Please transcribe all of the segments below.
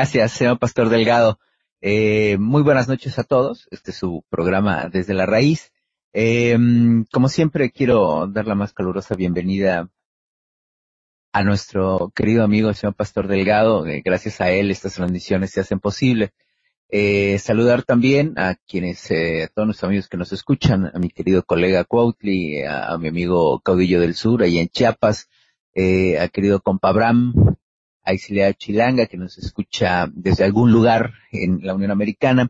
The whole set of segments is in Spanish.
gracias, señor Pastor Delgado. Eh, muy buenas noches a todos. Este es su programa Desde la Raíz. Eh, como siempre, quiero dar la más calurosa bienvenida a nuestro querido amigo, señor Pastor Delgado. Eh, gracias a él, estas transmisiones se hacen posible. Eh, saludar también a quienes, eh, a todos nuestros amigos que nos escuchan, a mi querido colega Cuautli, a, mi amigo Caudillo del Sur, ahí en Chiapas, eh, a querido compa Abraham, a Isilea Chilanga, que nos escucha desde algún lugar en la Unión Americana.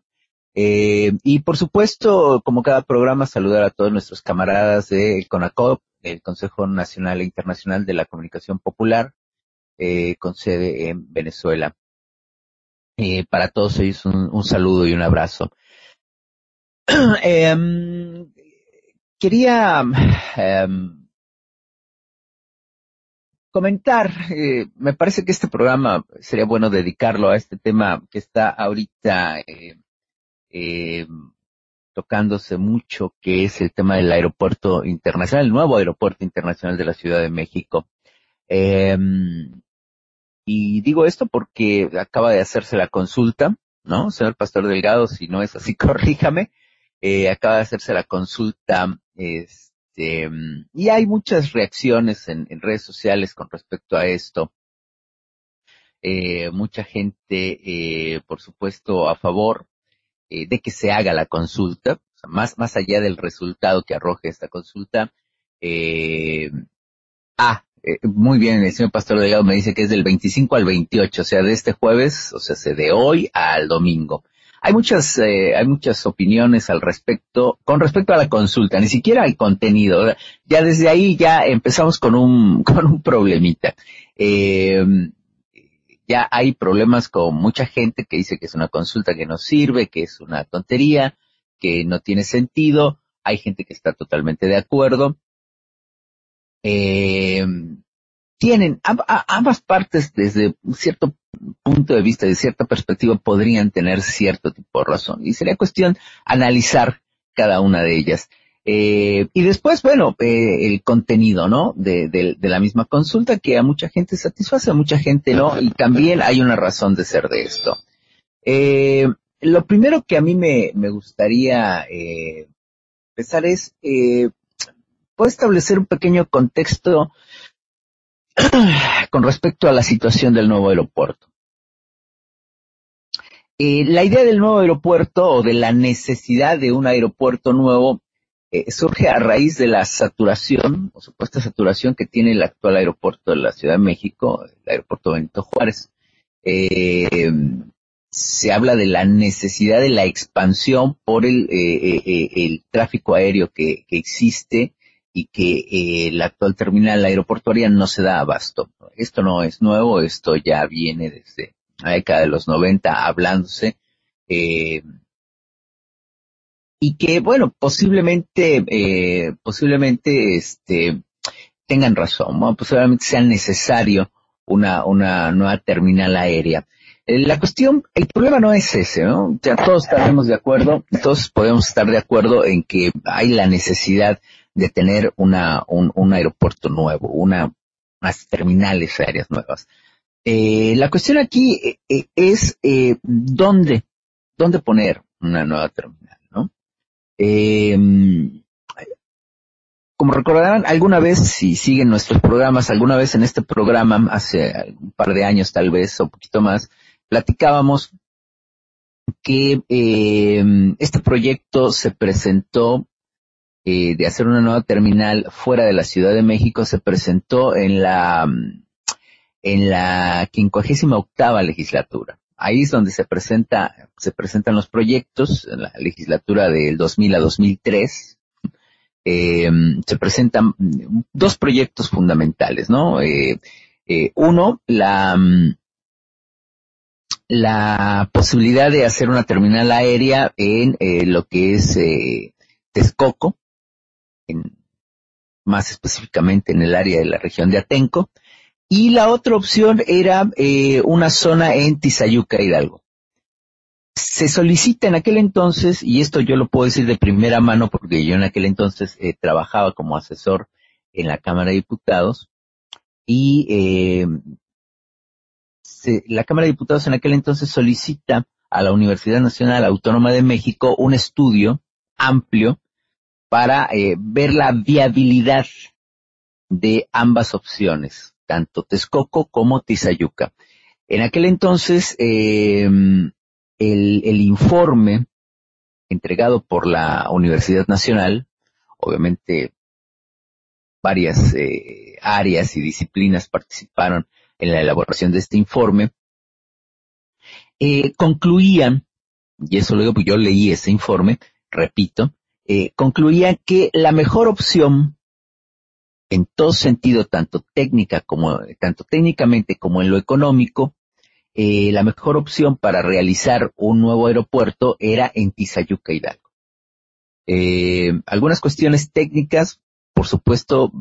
Eh, y por supuesto, como cada programa, saludar a todos nuestros camaradas del CONACOP, el Consejo Nacional e Internacional de la Comunicación Popular, eh, con sede en Venezuela. Eh, para todos ellos un, saludo y un abrazo. Em, quería em, comentar, eh, me parece que este programa sería bueno dedicarlo a este tema que está ahorita eh, em, tocándose mucho, que es el tema del aeropuerto internacional, el nuevo aeropuerto internacional de la Ciudad de México. Y digo esto porque acaba de hacerse la consulta, ¿no? Señor Pastor Delgado, si no es así, corríjame. Eh, acaba de hacerse la consulta, este, y hay muchas reacciones en, redes sociales con respecto a esto. Eh, mucha gente, eh, por supuesto, a favor eh, de que se haga la consulta, más, más allá del resultado que arroje esta consulta, eh, ah, eh, muy bien, el señor Pastor Delgado me dice que es del 25 al 28, o sea, de este jueves, o sea, de hoy al domingo. Hay muchas, eh, hay muchas opiniones al respecto, con respecto a la consulta, ni siquiera hay contenido. Ya desde ahí ya empezamos con un, con un problemita. Eh, ya hay problemas con mucha gente que dice que es una consulta que no sirve, que es una tontería, que no tiene sentido. Hay gente que está totalmente de acuerdo eh, tienen ambas partes desde cierto punto de vista, de cierta perspectiva, podrían tener cierto tipo de razón. Y sería cuestión analizar cada una de ellas. Eh, y después, bueno, eh, el contenido, ¿no? De, de, la misma consulta que a mucha gente satisface, a mucha gente no, y también hay una razón de ser de esto. Eh, lo primero que a mí me, me gustaría eh, empezar es eh, puedo establecer un pequeño contexto con respecto a la situación del nuevo aeropuerto. Eh, la idea del nuevo aeropuerto o de la necesidad de un aeropuerto nuevo eh, surge a raíz de la saturación o supuesta saturación que tiene el actual aeropuerto de la Ciudad de México, el aeropuerto Benito Juárez. Eh, se habla de la necesidad de la expansión por el, tráfico aéreo que existe y que eh, la actual terminal aeroportuaria no se da abasto. Esto no es nuevo, esto ya viene desde la década de los 90 hablándose. Eh, y que, bueno, posiblemente, eh, posiblemente, este, tengan razón, posiblemente sea necesario una, una nueva terminal aérea. Eh, la cuestión, el problema no es ese, ¿no? Ya todos estaremos de acuerdo, todos podemos estar de acuerdo en que hay la necesidad de tener una, un, un aeropuerto nuevo, una, unas terminales aéreas nuevas. Eh, la cuestión aquí eh, eh, es dónde, dónde poner una nueva terminal, ¿no? Eh, como recordarán, alguna vez, si siguen nuestros programas, alguna vez en este programa, hace un par de años tal vez, o un poquito más, platicábamos que eh, este proyecto se presentó eh, de hacer una nueva terminal fuera de la Ciudad de México se presentó en la en la quincuagésima octava legislatura. Ahí es donde se presenta se presentan los proyectos en la legislatura del 2000 a 2003. Eh, se presentan dos proyectos fundamentales, ¿no? Eh, eh, uno, la la posibilidad de hacer una terminal aérea en eh, lo que es eh, Más específicamente en el área de la región de Atenco, y la otra opción era eh, una zona en Tizayuca, Hidalgo. Se solicita en aquel entonces, y esto yo lo puedo decir de primera mano porque yo en aquel entonces eh, trabajaba como asesor en la Cámara de Diputados, y eh, la Cámara de Diputados en aquel entonces solicita a la Universidad Nacional Autónoma de México un estudio amplio para eh, ver la viabilidad de ambas opciones, tanto Texcoco como Tizayuca. En aquel entonces, em, el, informe entregado por la Universidad Nacional, obviamente varias eh, áreas y disciplinas participaron en la elaboración de este informe, eh, concluían, y eso digo porque yo leí ese informe, repito, eh, concluía que la mejor opción en todo sentido, tanto técnica como, tanto técnicamente como en lo económico, eh, la mejor opción para realizar un nuevo aeropuerto era en Tizayuca Hidalgo. Eh, algunas cuestiones técnicas, por supuesto,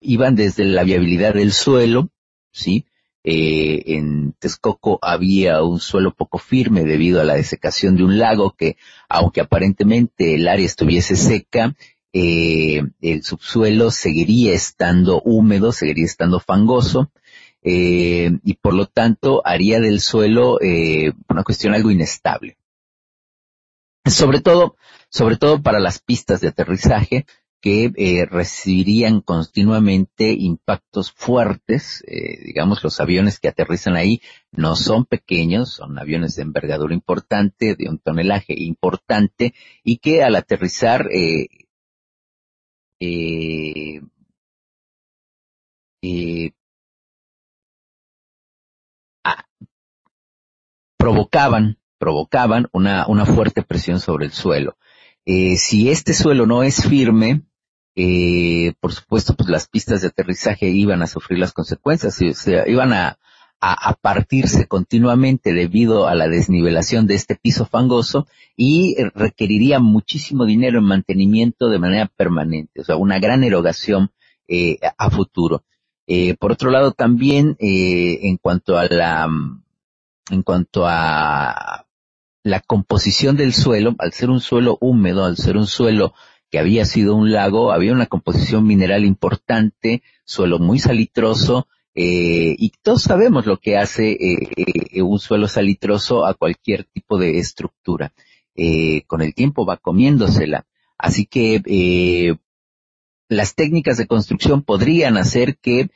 iban desde la viabilidad del suelo, ¿sí? Eh, en Texcoco había un suelo poco firme debido a la desecación de un lago que, aunque aparentemente el área estuviese seca, eh, el subsuelo seguiría estando húmedo, seguiría estando fangoso, eh, y por lo tanto haría del suelo una cuestión algo inestable. Sobre todo, sobre todo para las pistas de aterrizaje, que eh, recibirían continuamente impactos fuertes. Eh, digamos, los aviones que aterrizan ahí no son pequeños, son aviones de envergadura importante, de un tonelaje importante, y que al aterrizar eh, eh, eh provocaban, provocaban una, una fuerte presión sobre el suelo. Eh, si este suelo no es firme, eh, por supuesto, pues las pistas de aterrizaje iban a sufrir las consecuencias, o sea, iban a, a, partirse continuamente debido a la desnivelación de este piso fangoso y requeriría muchísimo dinero en mantenimiento de manera permanente, o sea, una gran erogación eh, a futuro. Eh, por otro lado, también eh, en cuanto a la en cuanto a la composición del suelo, al ser un suelo húmedo, al ser un suelo que había sido un lago, había una composición mineral importante, suelo muy salitroso, eh, y todos sabemos lo que hace eh, eh, un suelo salitroso a cualquier tipo de estructura. con el tiempo va comiéndosela. Así que las técnicas de construcción podrían hacer que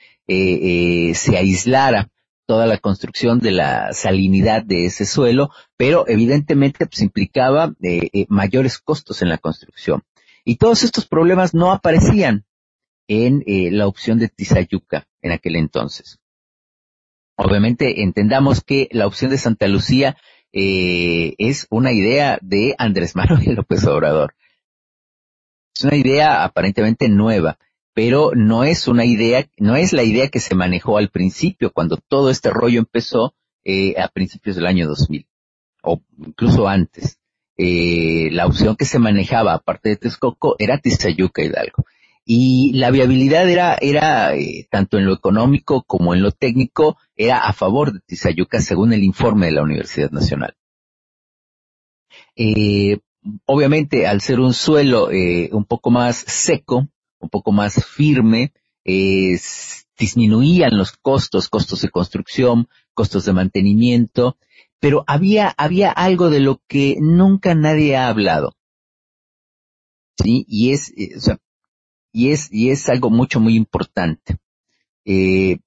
se aislara toda la construcción de la salinidad de ese suelo, pero evidentemente pues, implicaba mayores costos en la construcción. Y todos estos problemas no aparecían en eh, la opción de Tizayuca en aquel entonces. Obviamente entendamos que la opción de Santa Lucía eh, es una idea de Andrés Manuel López Obrador. Es una idea aparentemente nueva, pero no es una idea, no es la idea que se manejó al principio, cuando todo este rollo empezó eh, a principios del año 2000, o incluso antes eh, la opción que se manejaba, aparte de Texcoco, era Tizayuca Hidalgo. Y la viabilidad era, era eh, tanto en lo económico como en lo técnico, era a favor de Tizayuca según el informe de la Universidad Nacional. Eh, obviamente, al ser un suelo un poco más seco, un poco más firme, disminuían los costos, costos de construcción, costos de mantenimiento, pero había, había algo de lo que nunca nadie ha hablado. ¿Sí? Y es, eh, o sea, y es, y es algo mucho, muy importante. Eh,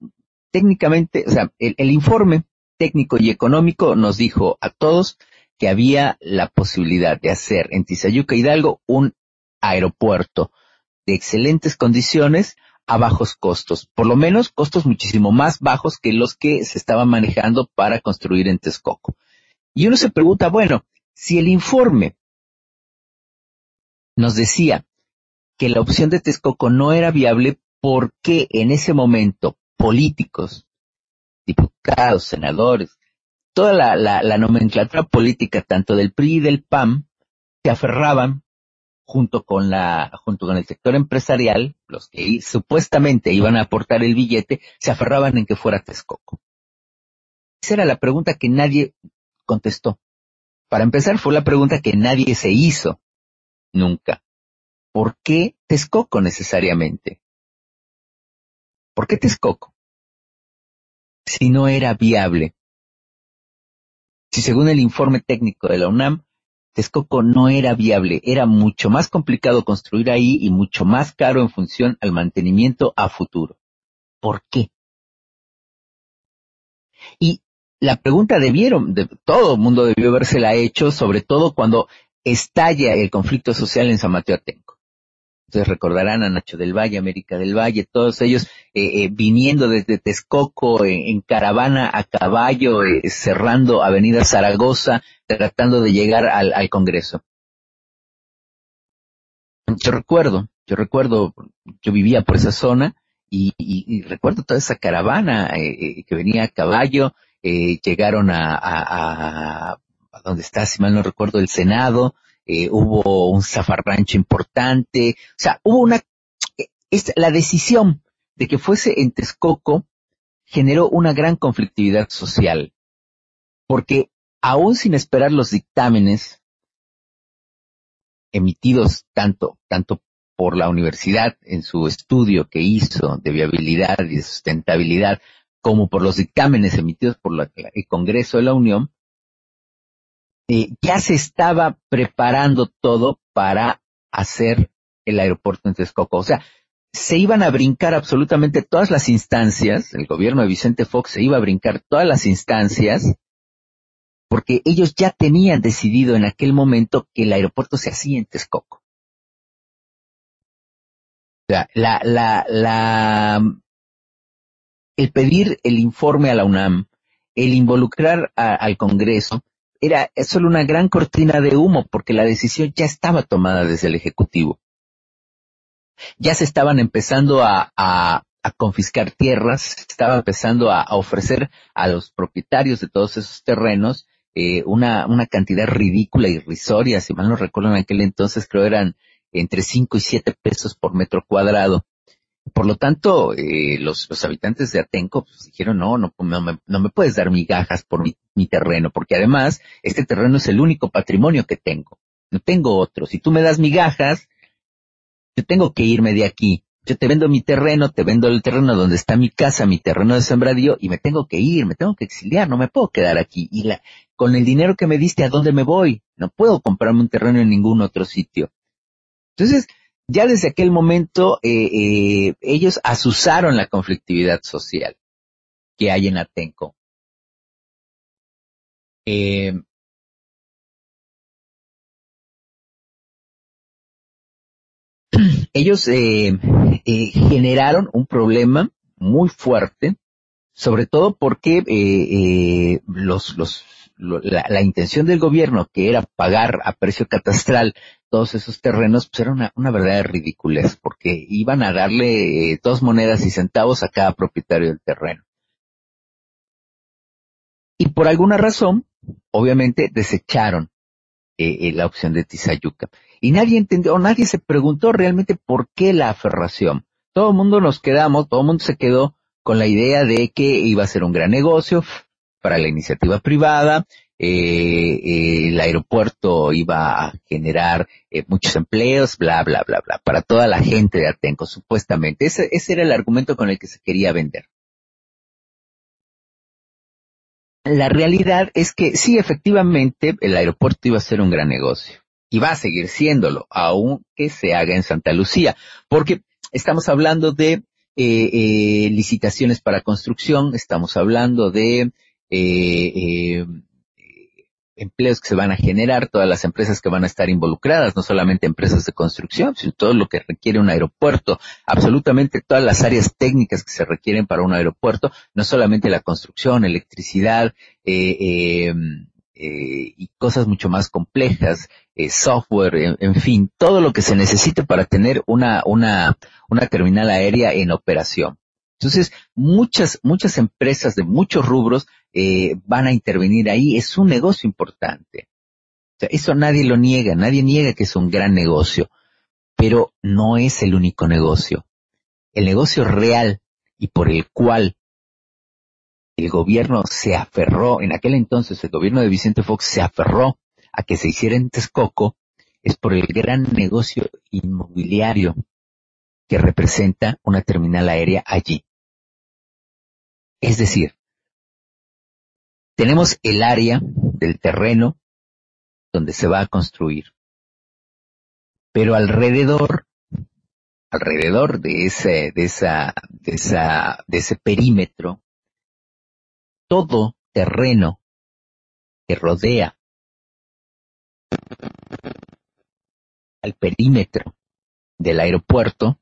técnicamente, o sea, el, el informe técnico y económico nos dijo a todos que había la posibilidad de hacer en Tizayuca Hidalgo un aeropuerto de excelentes condiciones a bajos costos, por lo menos costos muchísimo más bajos que los que se estaban manejando para construir en Texcoco. Y uno se pregunta, bueno, si el informe nos decía que la opción de Texcoco no era viable, ¿por qué en ese momento políticos, diputados, senadores, toda la, la nomenclatura política, tanto del PRI y del PAM, se aferraban junto con la, junto con el sector empresarial, los que supuestamente iban a aportar el billete, se aferraban en que fuera Texcoco. Esa era la pregunta que nadie contestó. Para empezar, fue la pregunta que nadie se hizo nunca. ¿Por qué Texcoco necesariamente? ¿Por qué Texcoco? Si no era viable si según el informe técnico de la UNAM, Texcoco no era viable, era mucho más complicado construir ahí y mucho más caro en función al mantenimiento a futuro. ¿Por qué? Y la pregunta debieron, de, todo el mundo debió la hecho, sobre todo cuando estalla el conflicto social en San Mateo Atenco. Entonces recordarán a Nacho del Valle, América del Valle, todos ellos eh, eh, viniendo desde Texcoco en, caravana a caballo, eh, cerrando Avenida Zaragoza, tratando de llegar al, Congreso. Yo recuerdo, yo recuerdo, yo vivía por esa zona y, recuerdo toda esa caravana que venía a caballo, llegaron a, a, a, está, si mal no recuerdo, el Senado, eh, hubo un zafarrancho importante, o sea, hubo una, la decisión de que fuese en Texcoco generó una gran conflictividad social, porque aún sin esperar los dictámenes emitidos tanto, tanto por la universidad en su estudio que hizo de viabilidad y de sustentabilidad, como por los dictámenes emitidos por el Congreso de la Unión, ya se estaba preparando todo para hacer el aeropuerto en Texcoco. O sea, se iban a brincar absolutamente todas las instancias, el gobierno de Vicente Fox se iba a brincar todas las instancias, porque ellos ya tenían decidido en aquel momento que el aeropuerto se hacía en Texcoco. O sea, la, la, la, el pedir el informe a la UNAM, el involucrar al Congreso, era solo una gran cortina de humo porque la decisión ya estaba tomada desde el Ejecutivo. Ya se estaban empezando a, confiscar tierras, estaba empezando a, ofrecer a los propietarios de todos esos terrenos eh, una, una cantidad ridícula irrisoria, si mal no recuerdo en aquel entonces creo eran entre 5 y 7 pesos por metro cuadrado. Por lo tanto, eh, los, los, habitantes de Atenco pues, dijeron, no, no, no me, no me puedes dar migajas por mi, mi, terreno, porque además este terreno es el único patrimonio que tengo. No tengo otro. Si tú me das migajas, yo tengo que irme de aquí. Yo te vendo mi terreno, te vendo el terreno donde está mi casa, mi terreno de sembradío, y me tengo que ir, me tengo que exiliar, no me puedo quedar aquí. Y la, con el dinero que me diste, ¿a dónde me voy? No puedo comprarme un terreno en ningún otro sitio. Entonces, ya desde aquel momento eh, eh, ellos asusaron la conflictividad social que hay en Atenco. Eh, ellos generaron un problema muy fuerte, sobre todo porque los, los, la, intención del gobierno, que era pagar a precio catastral todos esos terrenos, pues era una, una verdadera ridiculez, porque iban a darle eh, dos monedas y centavos a cada propietario del terreno. Y por alguna razón, obviamente, desecharon eh, eh, la opción de Tizayuca. Y nadie entendió, nadie se preguntó realmente por qué la aferración. Todo el mundo nos quedamos, todo el mundo se quedó con la idea de que iba a ser un gran negocio para la iniciativa privada, eh, eh, el aeropuerto iba a generar eh, muchos empleos, bla, bla, bla, bla, para toda la gente de Atenco, supuestamente. Ese, era el argumento con el que se quería vender. La realidad es que sí, efectivamente, el aeropuerto iba a ser un gran negocio. Y va a seguir siéndolo, aunque se haga en Santa Lucía. Porque estamos hablando de licitaciones para construcción, estamos hablando de eh, empleos que se van a generar, todas las empresas que van a estar involucradas, no solamente empresas de construcción, sino todo lo que requiere un aeropuerto, absolutamente todas las áreas técnicas que se requieren para un aeropuerto, no solamente la construcción, electricidad, eh, eh, eh y cosas mucho más complejas, eh, software, en, fin, todo lo que se necesite para tener una, una, una terminal aérea en operación. Entonces, muchas, muchas empresas de muchos rubros eh, van a intervenir ahí. Es un negocio importante. O sea, eso nadie lo niega, nadie niega que es un gran negocio, pero no es el único negocio. El negocio real y por el cual el gobierno se aferró, en aquel entonces el gobierno de Vicente Fox se aferró a que se hiciera en Texcoco, es por el gran negocio inmobiliario que representa una terminal aérea allí. Es decir, tenemos el área, del terreno donde se va a construir. Pero alrededor, alrededor de ese, de esa, de esa, de ese perímetro, todo terreno que rodea al perímetro del aeropuerto,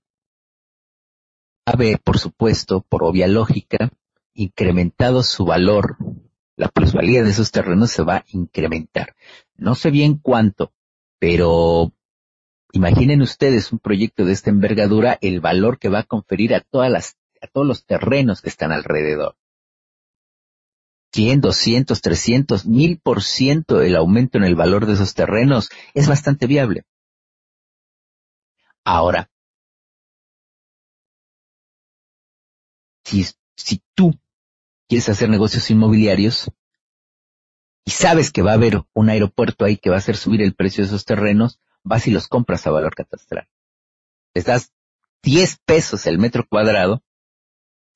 haber, por supuesto, por obvia lógica, incrementado su valor. La plusvalía de esos terrenos se va a incrementar. No sé bien cuánto, pero imaginen ustedes un proyecto de esta envergadura, el valor que va a conferir a todas las, a todos los terrenos que están alrededor. 100, 200, 300, 1000 por ciento el aumento en el valor de esos terrenos es bastante viable. Ahora, si, si tú quieres hacer negocios inmobiliarios y sabes que va a haber un aeropuerto ahí que va a hacer subir el precio de esos terrenos, vas y los compras a valor catastral. Les das 10 pesos el metro cuadrado,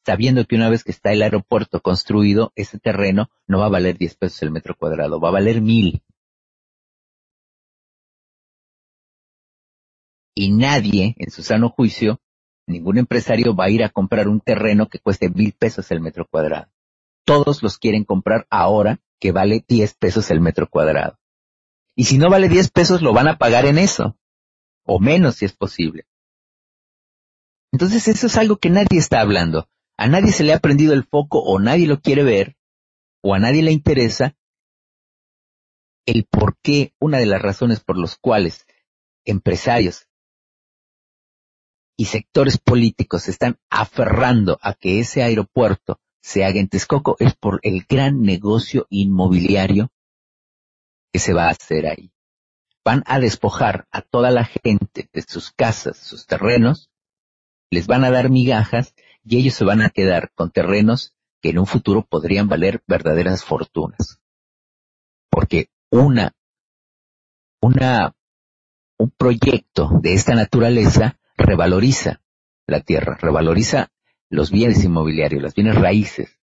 sabiendo que una vez que está el aeropuerto construido, ese terreno no va a valer 10 pesos el metro cuadrado, va a valer mil. Y nadie, en su sano juicio, ningún empresario va a ir a comprar un terreno que cueste mil pesos el metro cuadrado. Todos los quieren comprar ahora que vale 10 pesos el metro cuadrado. Y si no vale 10 pesos, lo van a pagar en eso. O menos si es posible. Entonces eso es algo que nadie está hablando. A nadie se le ha prendido el foco o nadie lo quiere ver o a nadie le interesa el por qué, una de las razones por las cuales empresarios y sectores políticos están aferrando a que ese aeropuerto se haga en Texcoco es por el gran negocio inmobiliario que se va a hacer ahí. Van a despojar a toda la gente de sus casas, sus terrenos, les van a dar migajas y ellos se van a quedar con terrenos que en un futuro podrían valer verdaderas fortunas. Porque una, una, un proyecto de esta naturaleza revaloriza la tierra, revaloriza los bienes inmobiliarios, los bienes raíces.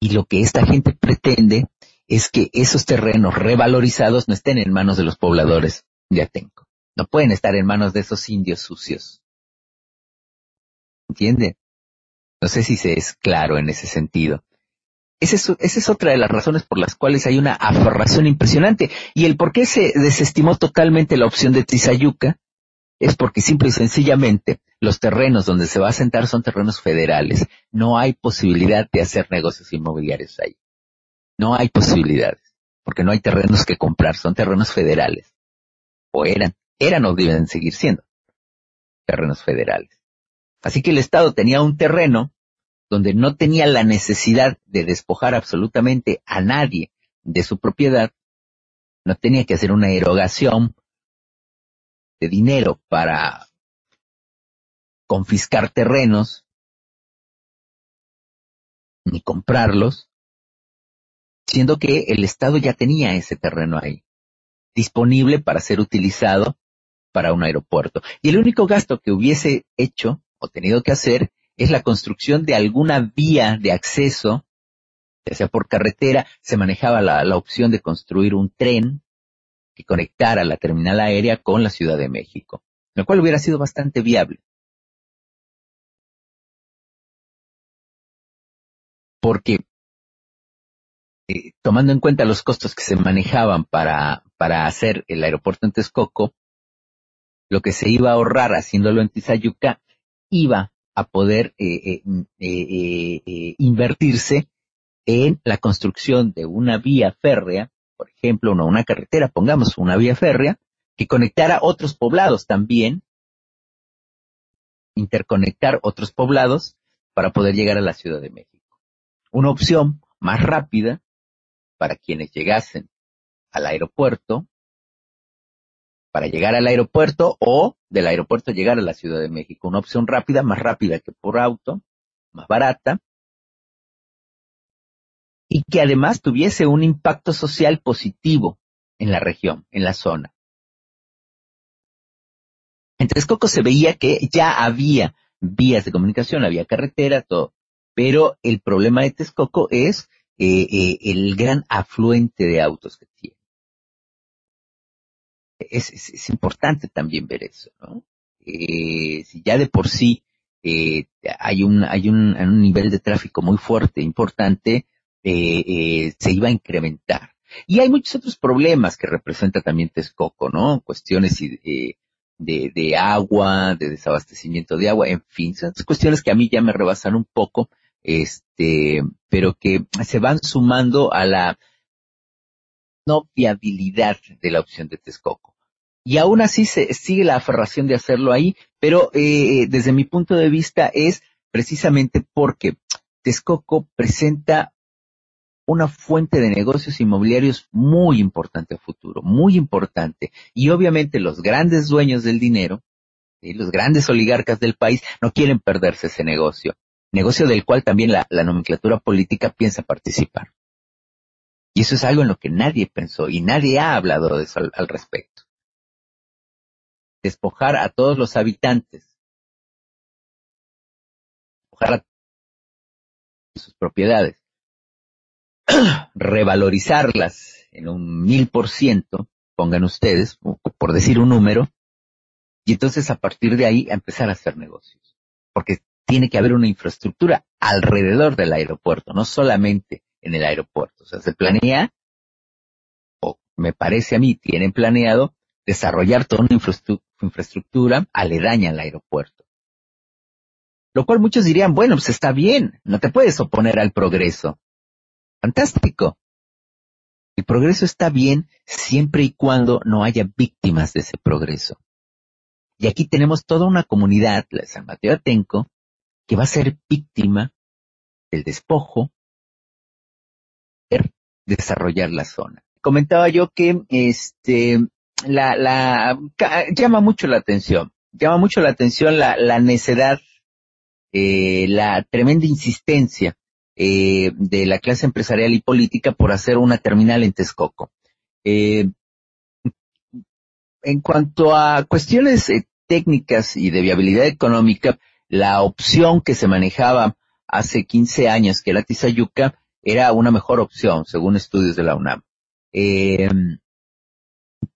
Y lo que esta gente pretende es que esos terrenos revalorizados no estén en manos de los pobladores de Atenco. No pueden estar en manos de esos indios sucios. ¿Entiende? No sé si se es claro en ese sentido. Es, esa es, otra de las razones por las cuales hay una aferración impresionante. Y el por qué se desestimó totalmente la opción de Tizayuca es porque simple y sencillamente los terrenos donde se va a sentar son terrenos federales. No hay posibilidad de hacer negocios inmobiliarios ahí. No hay posibilidades, porque no hay terrenos que comprar, son terrenos federales. O eran, eran o deben seguir siendo terrenos federales. Así que el Estado tenía un terreno donde no tenía la necesidad de despojar absolutamente a nadie de su propiedad, no tenía que hacer una erogación de dinero para confiscar terrenos, ni comprarlos, siendo que el Estado ya tenía ese terreno ahí, disponible para ser utilizado para un aeropuerto. Y el único gasto que hubiese hecho o tenido que hacer es la construcción de alguna vía de acceso, ya sea por carretera, se manejaba la, la opción de construir un tren que conectara la terminal aérea con la Ciudad de México, lo cual hubiera sido bastante viable. Porque eh, tomando en cuenta los costos que se manejaban para, para hacer el aeropuerto en Texcoco, lo que se iba a ahorrar haciéndolo en Tizayuca iba a poder eh, eh, invertirse en la construcción de una vía férrea por ejemplo, una, una carretera, pongamos una vía férrea, que conectara otros poblados también, interconectar otros poblados para poder llegar a la Ciudad de México. Una opción más rápida para quienes llegasen al aeropuerto, para llegar al aeropuerto o del aeropuerto llegar a la Ciudad de México. Una opción rápida, más rápida que por auto, más barata, y que además tuviese un impacto social positivo en la región, en la zona. En Texcoco se veía que ya había vías de comunicación, había carretera, todo. Pero el problema de Texcoco es eh, eh, el gran afluente de autos que tiene. Es, importante también ver eso, ¿no? Eh, si ya de por sí eh, hay un hay un, un, nivel de tráfico muy fuerte, importante, eh, se iba a incrementar. Y hay muchos otros problemas que representa también Texcoco, ¿no? Cuestiones de, de agua, de desabastecimiento de agua, en fin, son cuestiones que a mí ya me rebasan un poco, este, pero que se van sumando a la no viabilidad de la opción de Texcoco. Y aún así se sigue la aferración de hacerlo ahí, pero eh, desde mi punto de vista es precisamente porque Texcoco presenta una fuente de negocios inmobiliarios muy importante a futuro, muy importante. Y obviamente los grandes dueños del dinero, los grandes oligarcas del país, no quieren perderse ese negocio negocio del cual también la, nomenclatura política piensa participar. Y eso es algo en lo que nadie pensó y nadie ha hablado de eso al, respecto. Despojar a todos los habitantes, despojar a sus propiedades, revalorizarlas en un mil por ciento, pongan ustedes, por decir un número, y entonces a partir de ahí empezar a hacer negocios. Porque tiene que haber una infraestructura alrededor del aeropuerto, no solamente en el aeropuerto. O sea, se planea, o me parece a mí, tienen planeado desarrollar toda una infraestructura aledaña al aeropuerto. Lo cual muchos dirían, bueno, pues está bien, no te puedes oponer al progreso. Fantástico. El progreso está bien siempre y cuando no haya víctimas de ese progreso. Y aquí tenemos toda una comunidad, la de San Mateo Atenco, que va a ser víctima del despojo, desarrollar la zona. Comentaba yo que este la, la llama mucho la atención, llama mucho la atención la, la necedad, eh, la tremenda insistencia eh, de la clase empresarial y política por hacer una terminal en Texcoco. Eh, en cuanto a cuestiones eh, técnicas y de viabilidad económica, la opción que se manejaba hace 15 años, que la Tizayuca, era una mejor opción, según estudios de la UNAM.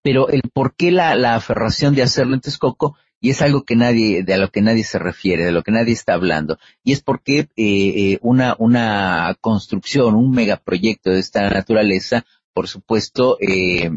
Pero el por qué la, la, aferración de hacerlo en Texcoco, y es algo que nadie, de a lo que nadie se refiere, de lo que nadie está hablando, y es porque eh, eh, una, una construcción, un megaproyecto de esta naturaleza, por supuesto, eh,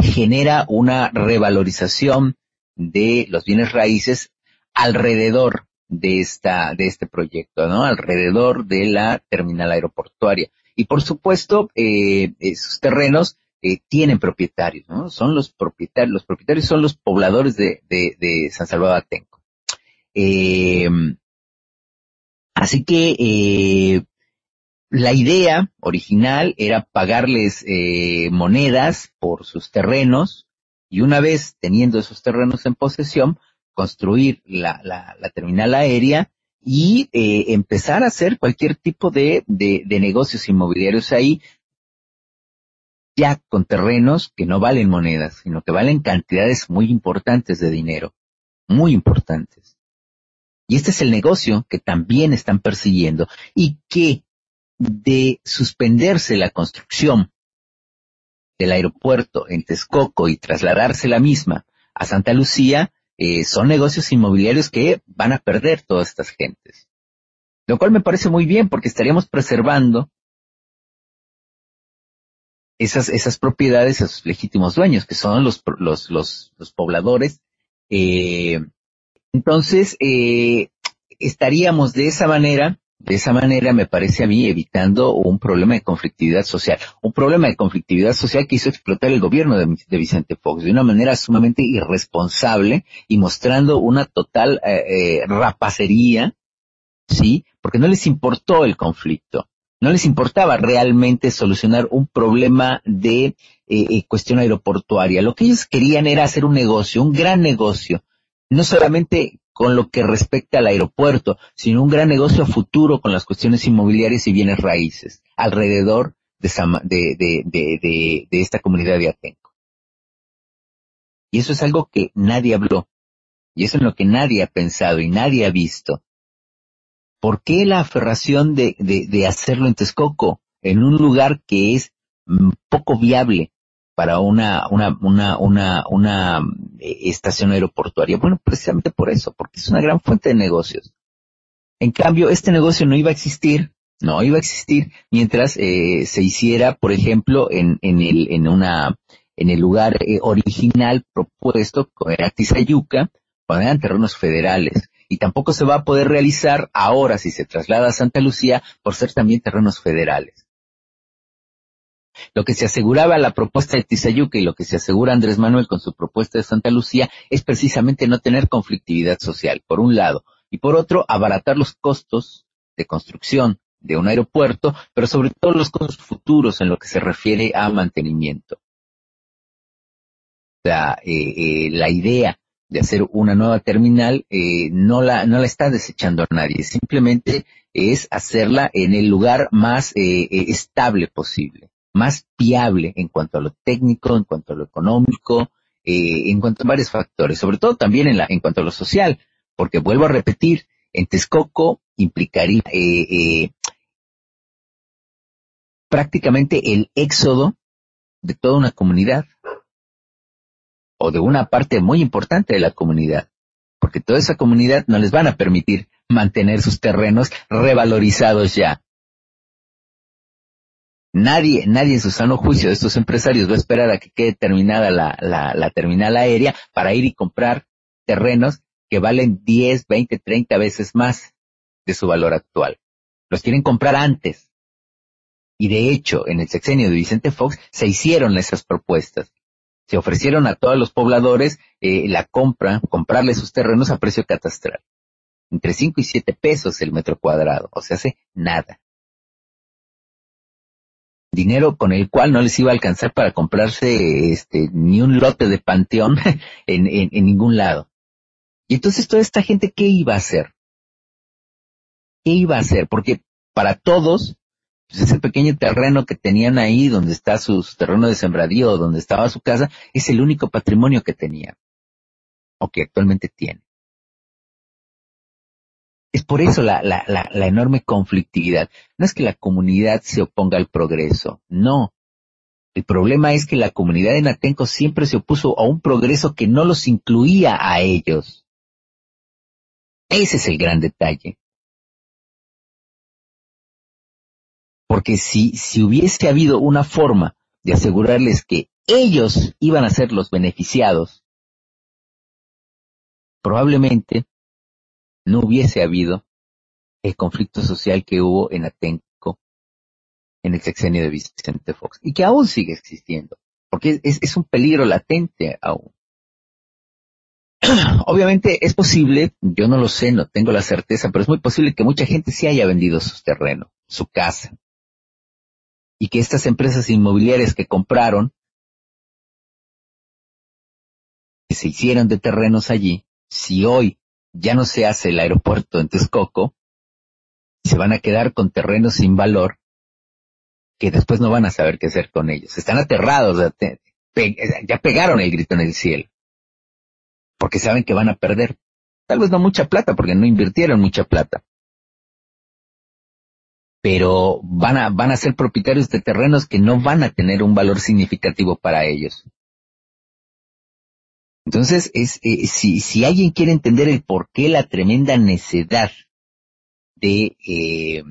genera una revalorización de los bienes raíces alrededor de esta, de este proyecto, ¿no? Alrededor de la terminal aeroportuaria. Y por supuesto, eh, esos terrenos eh, tienen propietarios, ¿no? Son los propietarios, los propietarios son los pobladores de, de, de San Salvador Atenco. Eh, así que eh, la idea original era pagarles eh, monedas por sus terrenos y una vez teniendo esos terrenos en posesión, construir la, la, la terminal aérea y eh, empezar a hacer cualquier tipo de, de, de negocios inmobiliarios ahí, ya con terrenos que no valen monedas, sino que valen cantidades muy importantes de dinero, muy importantes. Y este es el negocio que también están persiguiendo y que de suspenderse la construcción del aeropuerto en Texcoco y trasladarse la misma a Santa Lucía, eh, son negocios inmobiliarios que van a perder todas estas gentes. Lo cual me parece muy bien porque estaríamos preservando esas, esas propiedades a sus legítimos dueños, que son los, los, los, los pobladores. Eh, entonces, eh, estaríamos de esa manera de esa manera, me parece a mí, evitando un problema de conflictividad social. Un problema de conflictividad social que hizo explotar el gobierno de, Vicente Fox de una manera sumamente irresponsable y mostrando una total eh, eh, rapacería, ¿sí? Porque no les importó el conflicto. No les importaba realmente solucionar un problema de eh, cuestión aeroportuaria. Lo que ellos querían era hacer un negocio, un gran negocio. No solamente con lo que respecta al aeropuerto, sino un gran negocio futuro con las cuestiones inmobiliarias y bienes raíces alrededor de, de, esta comunidad de Atenco. Y eso es algo que nadie habló, y eso es lo que nadie ha pensado y nadie ha visto. ¿Por qué la aferración de, de, hacerlo en Texcoco? en un lugar que es mm, poco viable para una, una, una, una, eh, estación aeroportuaria. Bueno, precisamente por eso, porque es una gran fuente de negocios. En cambio, este negocio no iba a existir, no iba a existir mientras eh, se hiciera, por ejemplo, en, en, el, en una, en el lugar eh, original propuesto, como era Tizayuca, cuando eran terrenos federales. Y tampoco se va a poder realizar ahora si se traslada a Santa Lucía por ser también terrenos federales. Lo que se aseguraba la propuesta de Tizayuca y lo que se asegura Andrés Manuel con su propuesta de Santa Lucía es precisamente no tener conflictividad social, por un lado, y por otro, abaratar los costos de construcción de un aeropuerto, pero sobre todo los costos futuros en lo que se refiere a mantenimiento. Sea, eh, eh, la idea de hacer una nueva terminal eh, no la no la está desechando a nadie, simplemente es hacerla en el lugar más estable posible más viable en cuanto a lo técnico, en cuanto a lo económico, eh, en cuanto a varios factores, sobre todo también en, la, en cuanto a lo social, porque vuelvo a repetir, en Texcoco implicaría eh, eh, prácticamente el éxodo de toda una comunidad o de una parte muy importante de la comunidad, porque toda esa comunidad no les van a permitir mantener sus terrenos revalorizados ya. Nadie, nadie en su sano juicio de estos empresarios va a esperar a que quede terminada la, la, la terminal aérea para ir y comprar terrenos que valen 10, 20, 30 veces más de su valor actual. Los quieren comprar antes. Y de hecho, en el sexenio de Vicente Fox se hicieron esas propuestas. Se ofrecieron a todos los pobladores eh, la compra, comprarle sus terrenos a precio catastral. Entre 5 y 7 pesos el metro cuadrado. O sea, hace nada dinero con el cual no les iba a alcanzar para comprarse este ni un lote de panteón en, en, ningún lado. Y entonces toda esta gente, ¿qué iba a hacer? ¿Qué iba a hacer? Porque para todos, pues ese pequeño terreno que tenían ahí, donde está su, terreno de sembradío, donde estaba su casa, es el único patrimonio que tenían, o que actualmente tienen. Es por eso la, la, la, la enorme conflictividad. No es que la comunidad se oponga al progreso, no. El problema es que la comunidad en Atenco siempre se opuso a un progreso que no los incluía a ellos. Ese es el gran detalle. Porque si, si hubiese habido una forma de asegurarles que ellos iban a ser los beneficiados, probablemente no hubiese habido el conflicto social que hubo en Atenco en el sexenio de Vicente Fox y que aún sigue existiendo, porque es, un peligro latente aún. Obviamente es posible, yo no lo sé, no tengo la certeza, pero es muy posible que mucha gente sí haya vendido su terreno, su casa, y que estas empresas inmobiliarias que compraron, que se hicieron de terrenos allí, si hoy ya no se hace el aeropuerto en Texcoco, se van a quedar con terrenos sin valor que después no van a saber qué hacer con ellos. Están aterrados, ya pegaron el grito en el cielo, porque saben que van a perder, tal vez no mucha plata, porque no invirtieron mucha plata, pero van a, van a ser propietarios de terrenos que no van a tener un valor significativo para ellos. Entonces, es, eh, si, si alguien quiere entender el por qué la tremenda necedad de, eh,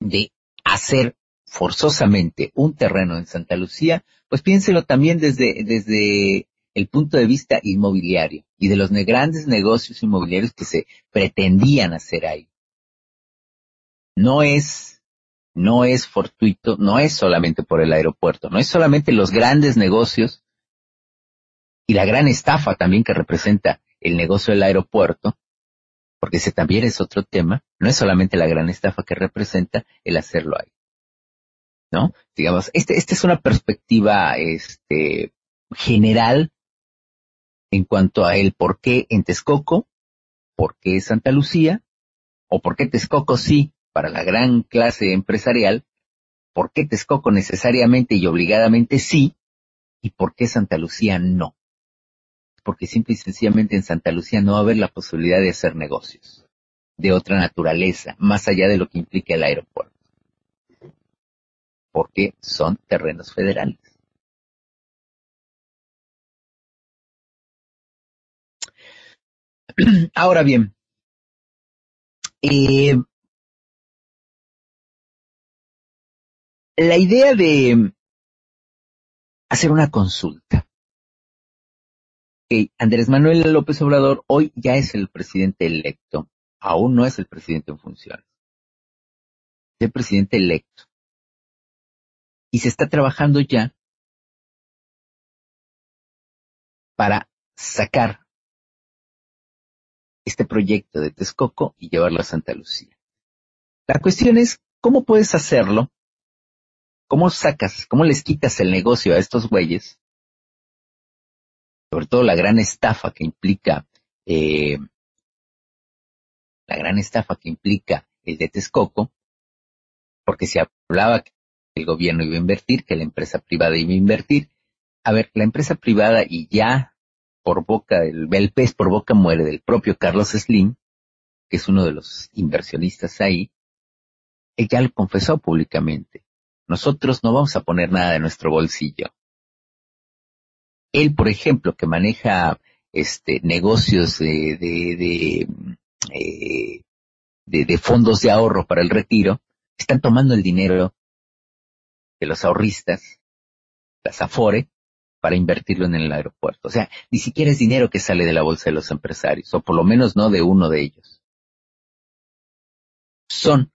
de hacer forzosamente un terreno en Santa Lucía, pues piénselo también desde, desde el punto de vista inmobiliario y de los grandes negocios inmobiliarios que se pretendían hacer ahí. No es, no es fortuito, no es solamente por el aeropuerto, no es solamente los grandes negocios y la gran estafa también que representa el negocio del aeropuerto, porque ese también es otro tema, no es solamente la gran estafa que representa el hacerlo ahí. ¿No? Digamos, este, esta es una perspectiva este, general en cuanto a el por qué en Texcoco, por qué Santa Lucía, o por qué Texcoco sí para la gran clase empresarial, por qué Texcoco necesariamente y obligadamente sí, y por qué Santa Lucía no porque simple y sencillamente en Santa Lucía no va a haber la posibilidad de hacer negocios de otra naturaleza, más allá de lo que implica el aeropuerto. porque son terrenos federales. Ahora bien, eh, la idea de hacer una consulta. Andrés Manuel López Obrador hoy ya es el presidente electo, aún no es el presidente en funciones. Es el presidente electo. Y se está trabajando ya para sacar este proyecto de Texcoco y llevarlo a Santa Lucía. La cuestión es, ¿cómo puedes hacerlo? ¿Cómo sacas, cómo les quitas el negocio a estos güeyes? Sobre todo la gran estafa que implica, eh, la gran estafa que implica el de Texcoco, porque se hablaba que el gobierno iba a invertir, que la empresa privada iba a invertir. A ver, la empresa privada y ya por boca, el, el pez por boca muere del propio Carlos Slim, que es uno de los inversionistas ahí, él ya lo confesó públicamente. Nosotros no vamos a poner nada de nuestro bolsillo. Él, por ejemplo, que maneja este negocios de, de, eh, de, de fondos de ahorro para el retiro, están tomando el dinero de los ahorristas, las Afore, para invertirlo en el aeropuerto. O sea, ni siquiera es dinero que sale de la bolsa de los empresarios, o por lo menos no de uno de ellos. Son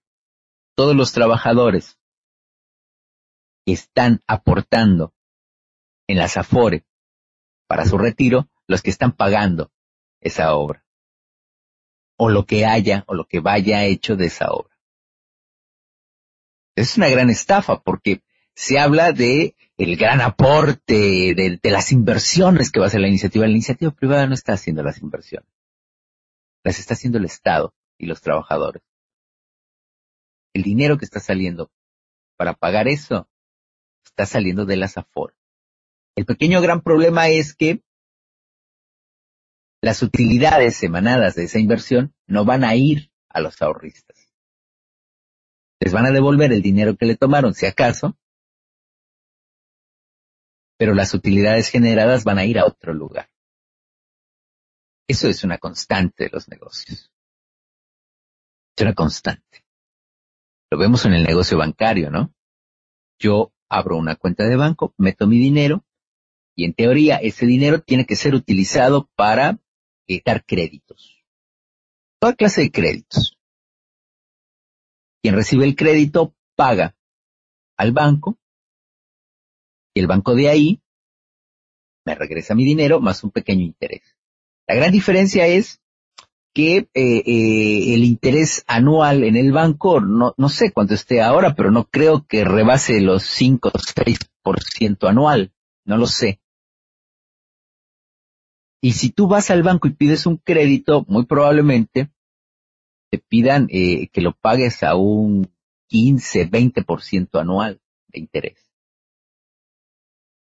todos los trabajadores están aportando en las Afore para su retiro los que están pagando esa obra. O lo que haya o lo que vaya hecho de esa obra. Es una gran estafa porque se habla de el gran aporte de, las inversiones que va a hacer la iniciativa. La iniciativa privada no está haciendo las inversiones. Las está haciendo el Estado y los trabajadores. El dinero que está saliendo para pagar eso está saliendo de las AFOR. El pequeño gran problema es que las utilidades emanadas de esa inversión no van a ir a los ahorristas. Les van a devolver el dinero que le tomaron, si acaso, pero las utilidades generadas van a ir a otro lugar. Eso es una constante de los negocios. Es una constante. Lo vemos en el negocio bancario, ¿no? Yo abro una cuenta de banco, meto mi dinero y en teoría ese dinero tiene que ser utilizado para eh, dar créditos. Toda clase de créditos. Quien recibe el crédito paga al banco y el banco de ahí me regresa mi dinero más un pequeño interés. La gran diferencia es que eh, eh, el interés anual en el banco, no, no sé cuánto esté ahora, pero no creo que rebase los 5 o 6% anual, no lo sé. Y si tú vas al banco y pides un crédito, muy probablemente te pidan eh, que lo pagues a un 15, 20% anual de interés.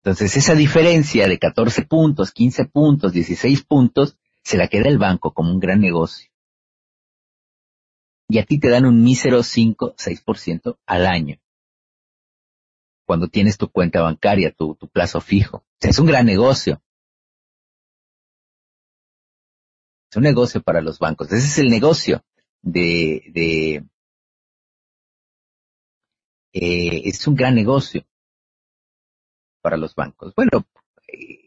Entonces, esa diferencia de 14 puntos, 15 puntos, 16 puntos, se la queda el banco como un gran negocio. Y a ti te dan un mísero 5, 6% al año. Cuando tienes tu cuenta bancaria, tu, tu plazo fijo. O sea, es un gran negocio. Es un negocio para los bancos. Ese es el negocio de, de eh, es un gran negocio para los bancos. Bueno, eh,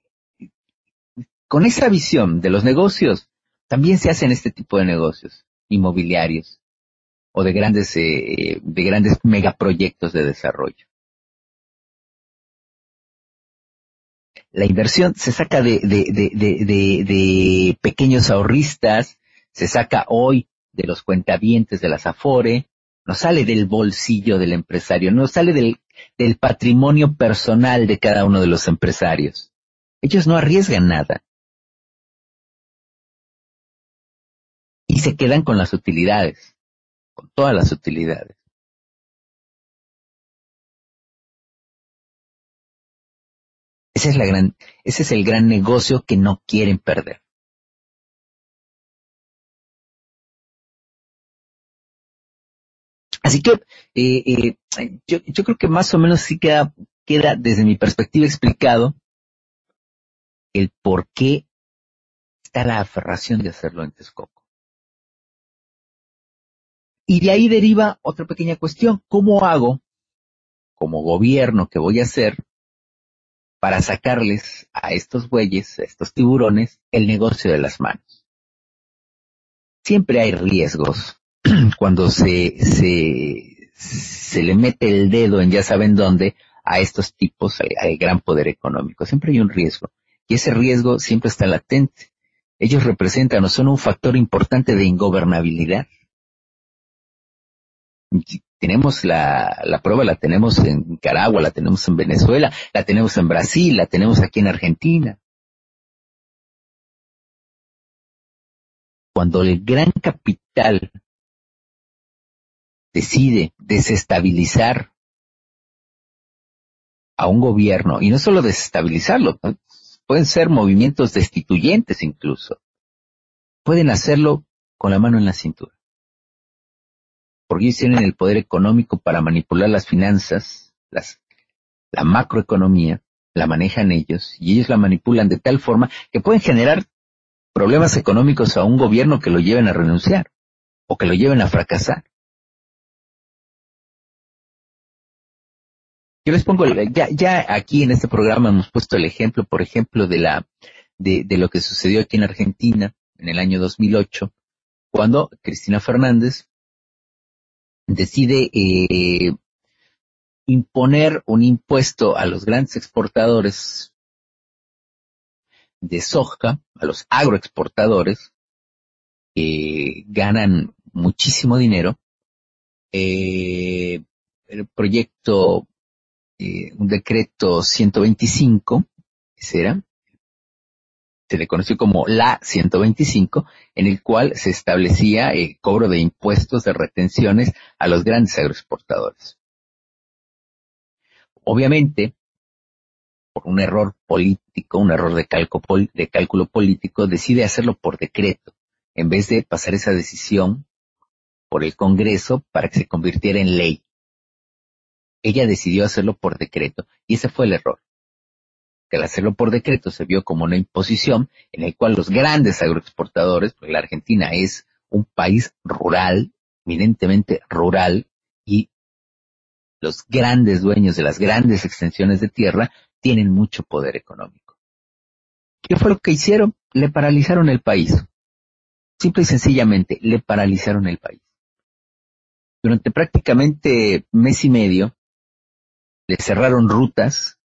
con esa visión de los negocios, también se hacen este tipo de negocios inmobiliarios o de grandes, eh, de grandes megaproyectos de desarrollo. La inversión se saca de, de, de, de, pequeños ahorristas, se saca hoy de los cuentavientes de las Afore, no sale del bolsillo del empresario, no sale del del patrimonio personal de cada uno de los empresarios. Ellos no arriesgan nada. Se quedan con las utilidades, con todas las utilidades. Ese es, la gran, ese es el gran negocio que no quieren perder. Así que eh, eh, yo, creo que más o menos sí queda, queda desde mi perspectiva explicado el por qué está la aferración de hacerlo en Texcoco. Y de ahí deriva otra pequeña cuestión. ¿Cómo hago, como gobierno que voy a hacer, para sacarles a estos bueyes, a estos tiburones, el negocio de las manos? Siempre hay riesgos cuando se, se, se le mete el dedo en ya saben dónde a estos tipos, al, gran poder económico. Siempre hay un riesgo. Y ese riesgo siempre está latente. Ellos representan o son un factor importante de ingobernabilidad. Tenemos la, la prueba, la tenemos en Nicaragua, la tenemos en Venezuela, la tenemos en Brasil, la tenemos aquí en Argentina. Cuando el gran capital decide desestabilizar a un gobierno, y no solo desestabilizarlo, pueden ser movimientos destituyentes incluso, pueden hacerlo con la mano en la cintura. Porque ellos tienen el poder económico para manipular las finanzas, las, la macroeconomía, la manejan ellos, y ellos la manipulan de tal forma que pueden generar problemas económicos a un gobierno que lo lleven a renunciar o que lo lleven a fracasar. Yo les pongo, ya, ya aquí en este programa hemos puesto el ejemplo, por ejemplo, de la, de, de lo que sucedió aquí en Argentina en el año 2008, cuando Cristina Fernández decide eh, imponer un impuesto a los grandes exportadores de soja, a los agroexportadores, que ganan muchísimo dinero. Eh, el proyecto eh, un decreto 125, ese era, se le conoció como la 125, en el cual se establecía el cobro de impuestos de retenciones a los grandes agroexportadores. Obviamente, por un error político, un error de, de cálculo político, decide hacerlo por decreto, en vez de pasar esa decisión por el Congreso para que se convirtiera en ley ella decidió hacerlo por decreto y ese fue el error. Que al hacerlo por decreto se vio como una imposición en el cual los grandes agroexportadores, porque la Argentina es un país rural, eminentemente rural, y los grandes dueños de las grandes extensiones de tierra tienen mucho poder económico. ¿Qué fue lo que hicieron? Le paralizaron el país. Simple y sencillamente, le paralizaron el país. Durante prácticamente mes y medio, le cerraron rutas,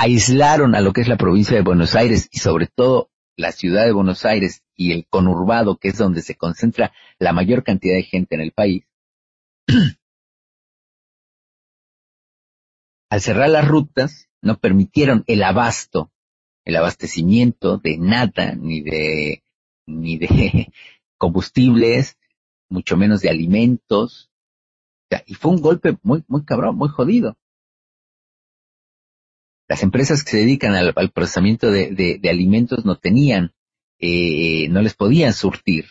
aislaron a lo que es la provincia de Buenos Aires y sobre todo la ciudad de Buenos Aires y el conurbado, que es donde se concentra la mayor cantidad de gente en el país. Al cerrar las rutas, no permitieron el abasto, el abastecimiento de nada, ni de, ni de combustibles, mucho menos de alimentos. y fue un golpe muy, muy cabrón, muy jodido. Las empresas que se dedican al, procesamiento de, alimentos no tenían, eh, no les podían surtir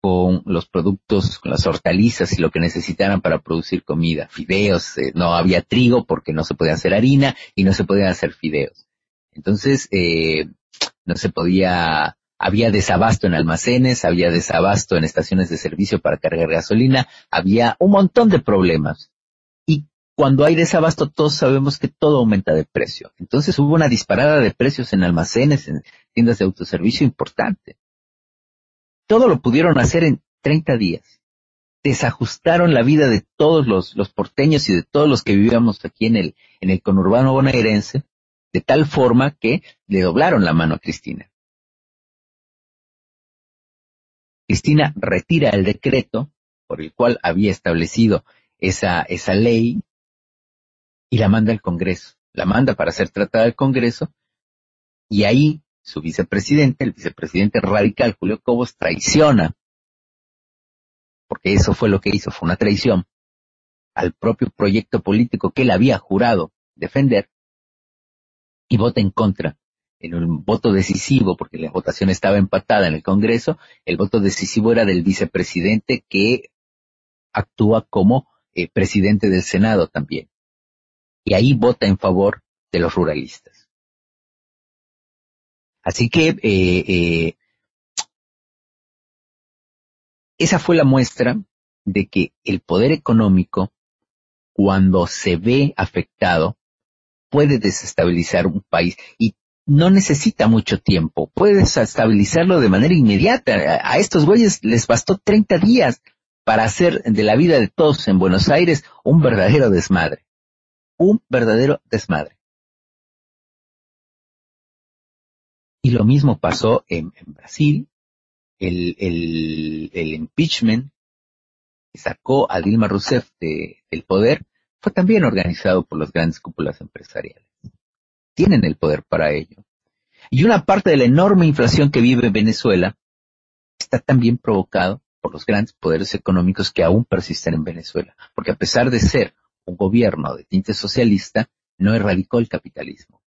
con los productos, con las hortalizas y lo que necesitaran para producir comida. Fideos, eh, no había trigo porque no se podía hacer harina y no se podían hacer fideos. Entonces, eh, no se podía, había desabasto en almacenes, había desabasto en estaciones de servicio para cargar gasolina, había un montón de problemas cuando hay desabasto, todos sabemos que todo aumenta de precio. Entonces hubo una disparada de precios en almacenes, en tiendas de autoservicio importante. Todo lo pudieron hacer en 30 días. Desajustaron la vida de todos los, los porteños y de todos los que vivíamos aquí en el, en el conurbano bonaerense, de tal forma que le doblaron la mano a Cristina. Cristina retira el decreto por el cual había establecido esa, esa ley y la manda al Congreso. La manda para ser tratada al Congreso y ahí su vicepresidente, el vicepresidente radical Julio Cobos, traiciona, porque eso fue lo que hizo, fue una traición, al propio proyecto político que él había jurado defender y vota en contra. En un voto decisivo, porque la votación estaba empatada en el Congreso, el voto decisivo era del vicepresidente que actúa como eh, presidente del Senado también. Y ahí vota en favor de los ruralistas. Así que eh, eh, esa fue la muestra de que el poder económico, cuando se ve afectado, puede desestabilizar un país y no necesita mucho tiempo. Puedes estabilizarlo de manera inmediata. A estos güeyes les bastó 30 días para hacer de la vida de todos en Buenos Aires un verdadero desmadre. Un verdadero desmadre. Y lo mismo pasó en, Brasil. El, impeachment que sacó a Dilma Rousseff del poder fue también organizado por las grandes cúpulas empresariales. Tienen el poder para ello. Y una parte de la enorme inflación que vive Venezuela está también provocado por los grandes poderes económicos que aún persisten en Venezuela. Porque a pesar de ser un gobierno de tinte socialista, no erradicó el capitalismo.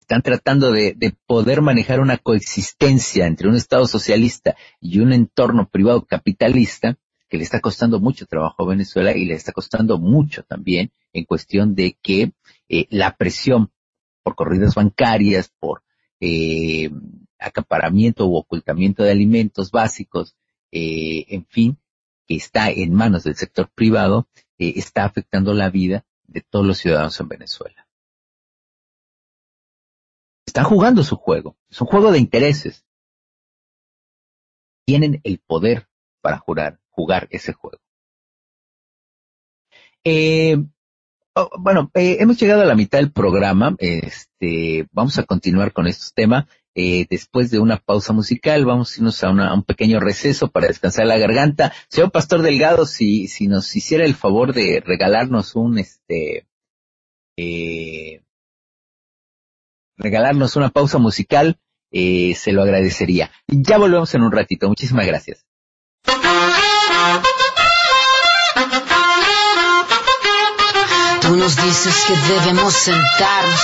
Están tratando de, poder manejar una coexistencia entre un Estado socialista y un entorno privado capitalista que le está costando mucho trabajo a Venezuela y le está costando mucho también en cuestión de que eh, la presión por corridas bancarias, por eh, acaparamiento u ocultamiento de alimentos básicos, eh, en fin, que está en manos del sector privado, está afectando la vida de todos los ciudadanos en Venezuela. Están jugando su juego. Es un juego de intereses. Tienen el poder para jurar, jugar ese juego. Eh, oh, bueno, eh, hemos llegado a la mitad del programa. Este, vamos a continuar con estos temas. Eh, después de una pausa musical, vamos a irnos a, un pequeño receso para descansar la garganta. Señor Pastor Delgado, si, nos hiciera el favor de regalarnos un, este, eh, regalarnos una pausa musical, eh, se lo agradecería. Ya volvemos en un ratito. Muchísimas gracias. Tú nos dices que debemos sentarnos,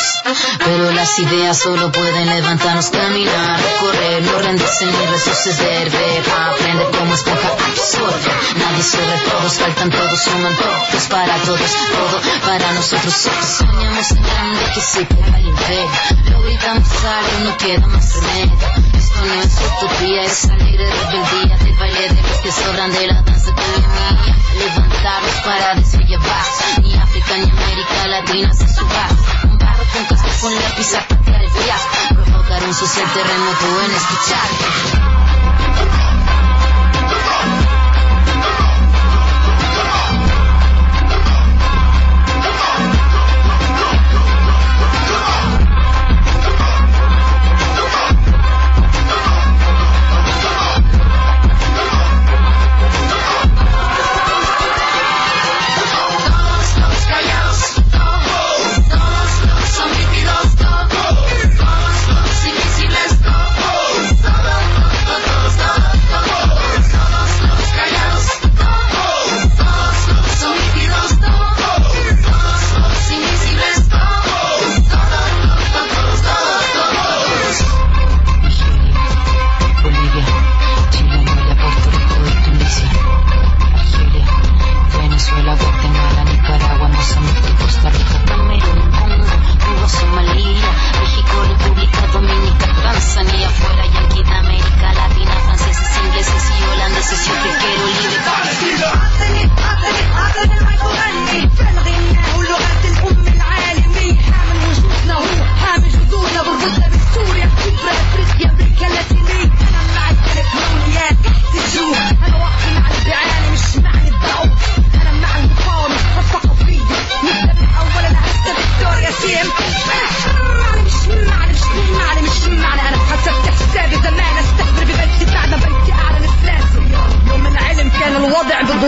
pero las ideas solo pueden levantarnos, caminar, correr, no rendirse ni retroceder, ver, aprender como esponja absorbe. Nadie sobre todos, faltan todos, suman todos para todos, todo para nosotros. Soñamos en grande que se caiga el imperio, lo gritamos algo, no queda más remedio. Esto no es utopía, es alegre rebeldía del baile de los que sobran de la danza. Levantarnos para llevar, ni África ni América Latina se suba. Un barro con casco con lápiz a patear el fiasco. Provocar un social terremoto en escuchar.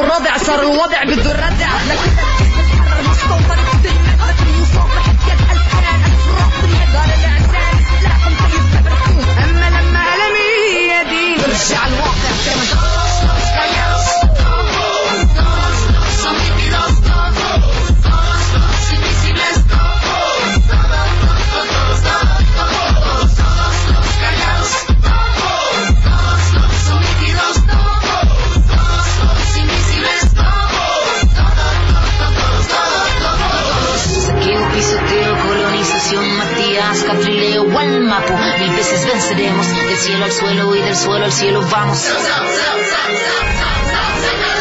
الوضع صار الوضع بالذو الردع venceremos, del cielo al suelo y del suelo al cielo vamos.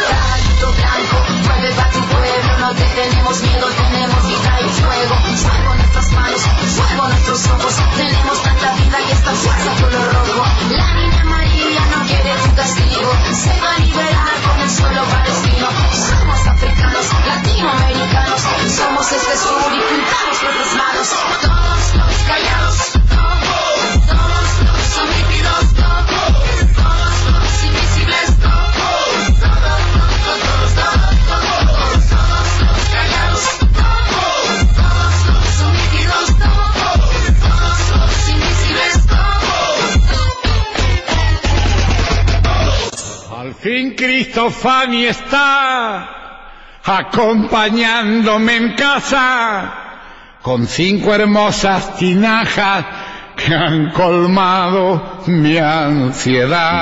Talento blanco, mueve va tu pueblo, no te tenemos miedo, tenemos vida y fuego. Fuego nuestras manos, fuego nuestros ojos, tenemos tanta vida y esta fuerza color rojo. La niña María no quiere tu castigo, se va a liberar con el suelo palestino. Somos africanos, latinoamericanos, somos este sur y pintamos nuestras manos. Todos los callados, Cristofani está acompañándome en casa con cinco hermosas tinajas que han colmado mi ansiedad.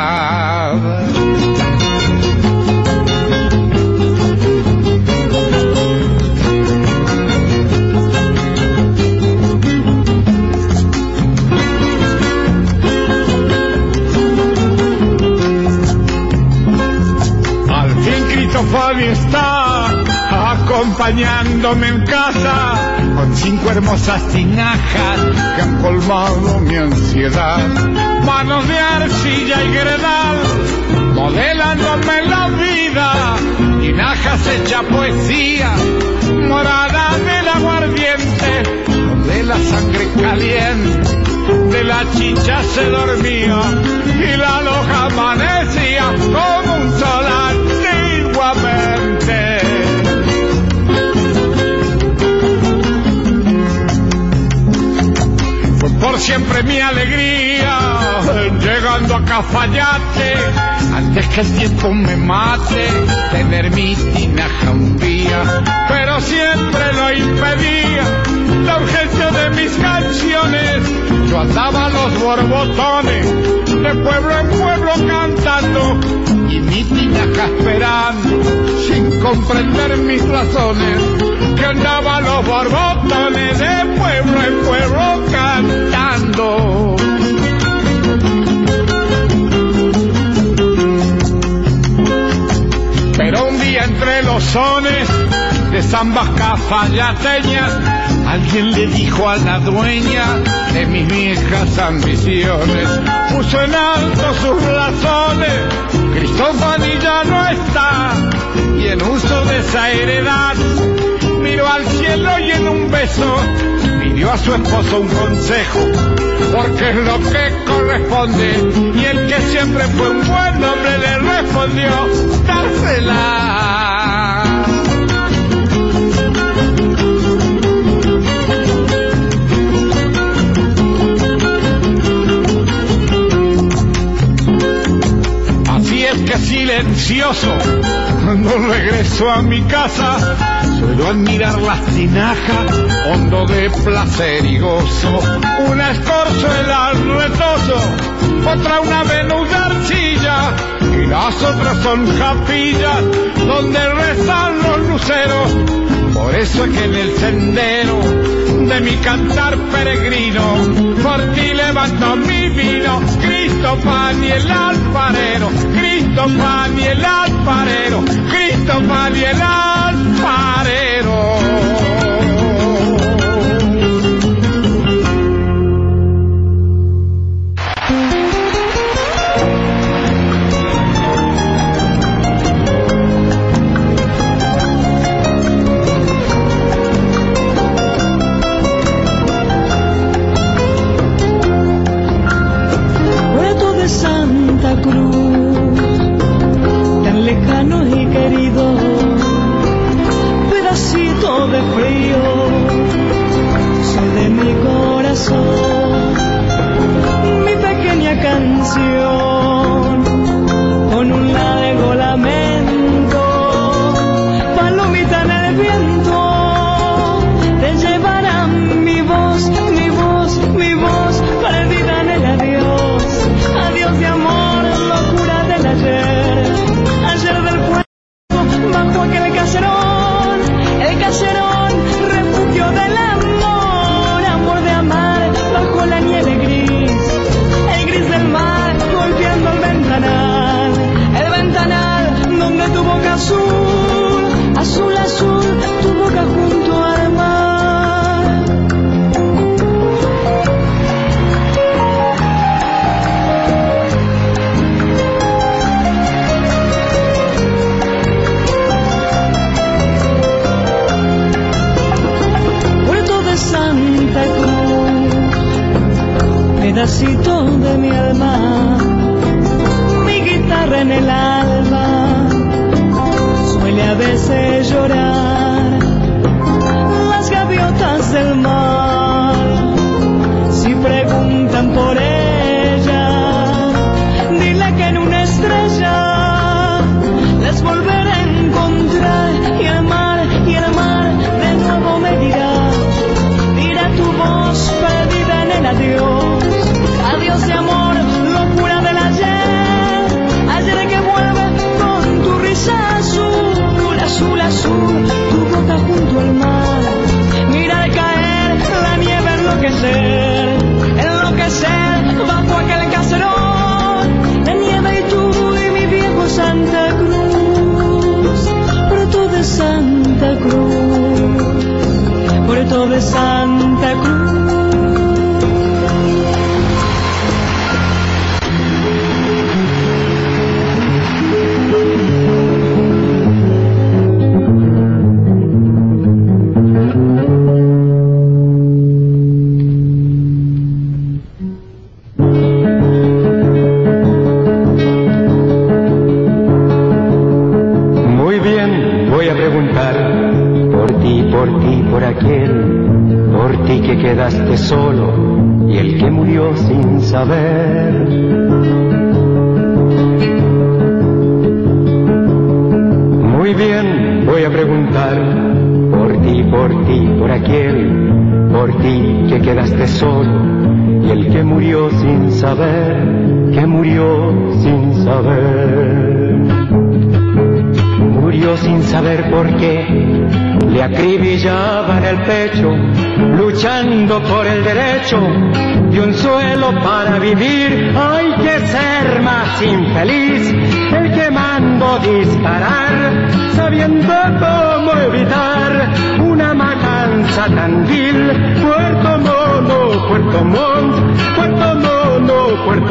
Cristofani está acompañándome en casa con cinco hermosas tinajas que han colmado mi ansiedad. Manos de arcilla y gredal modelándome la vida. Tinajas hecha poesía, morada del aguardiente, donde la sangre caliente de la chicha se dormía y la loja amanecía como un sol por siempre mi alegría llegando a Cafayate antes que el tiempo me mate tener mi tinaja un día pero siempre lo impedía la urgencia de mis canciones. Yo andaba los borbotones de pueblo en pueblo cantando y mi tinaja esperando sin comprender mis razones que andaba los borbotones de pueblo en pueblo cantando. Pero un día entre los sones de zambas cafayateñas, alguien le dijo a la dueña de mis viejas ambiciones, puso en alto sus razones, Cristóbal ya no está, y en uso de esa heredad, miró al cielo y en un beso pidió a su esposo un consejo, porque es lo que corresponde, y el que siempre fue un buen hombre le respondió, dársela. Así es que silencioso, cuando regreso a mi casa, suelo admirar las tinajas, hondo de placer y gozo. Una escorzo el arretoso, otra una Venus de arcilla, y las otras son capillas, donde rezan los luceros. Por eso es que en el sendero de mi cantar peregrino, por ti levanto mi vino, Cristo pan y el alfarero, Cristo pan y el alfarero, Cristo pan y el alfarero.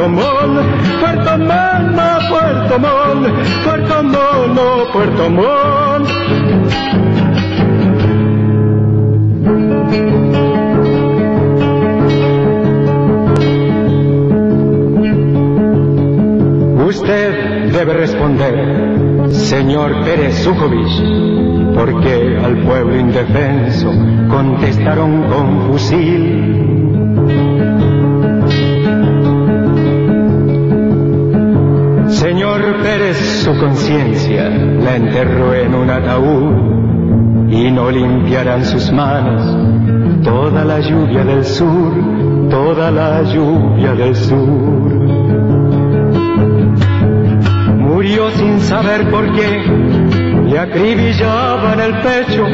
Puerto Montt, Puerto Montt, no Puerto Montt, Puerto Montt, no Puerto Montt. Usted debe responder, señor Pérez Sujovic, porque al pueblo indefenso contestaron con fusil. conciencia la enterró en un ataúd y no limpiarán sus manos toda la lluvia del sur, toda la lluvia del sur. Murió sin saber por qué le acribillaba en el pecho,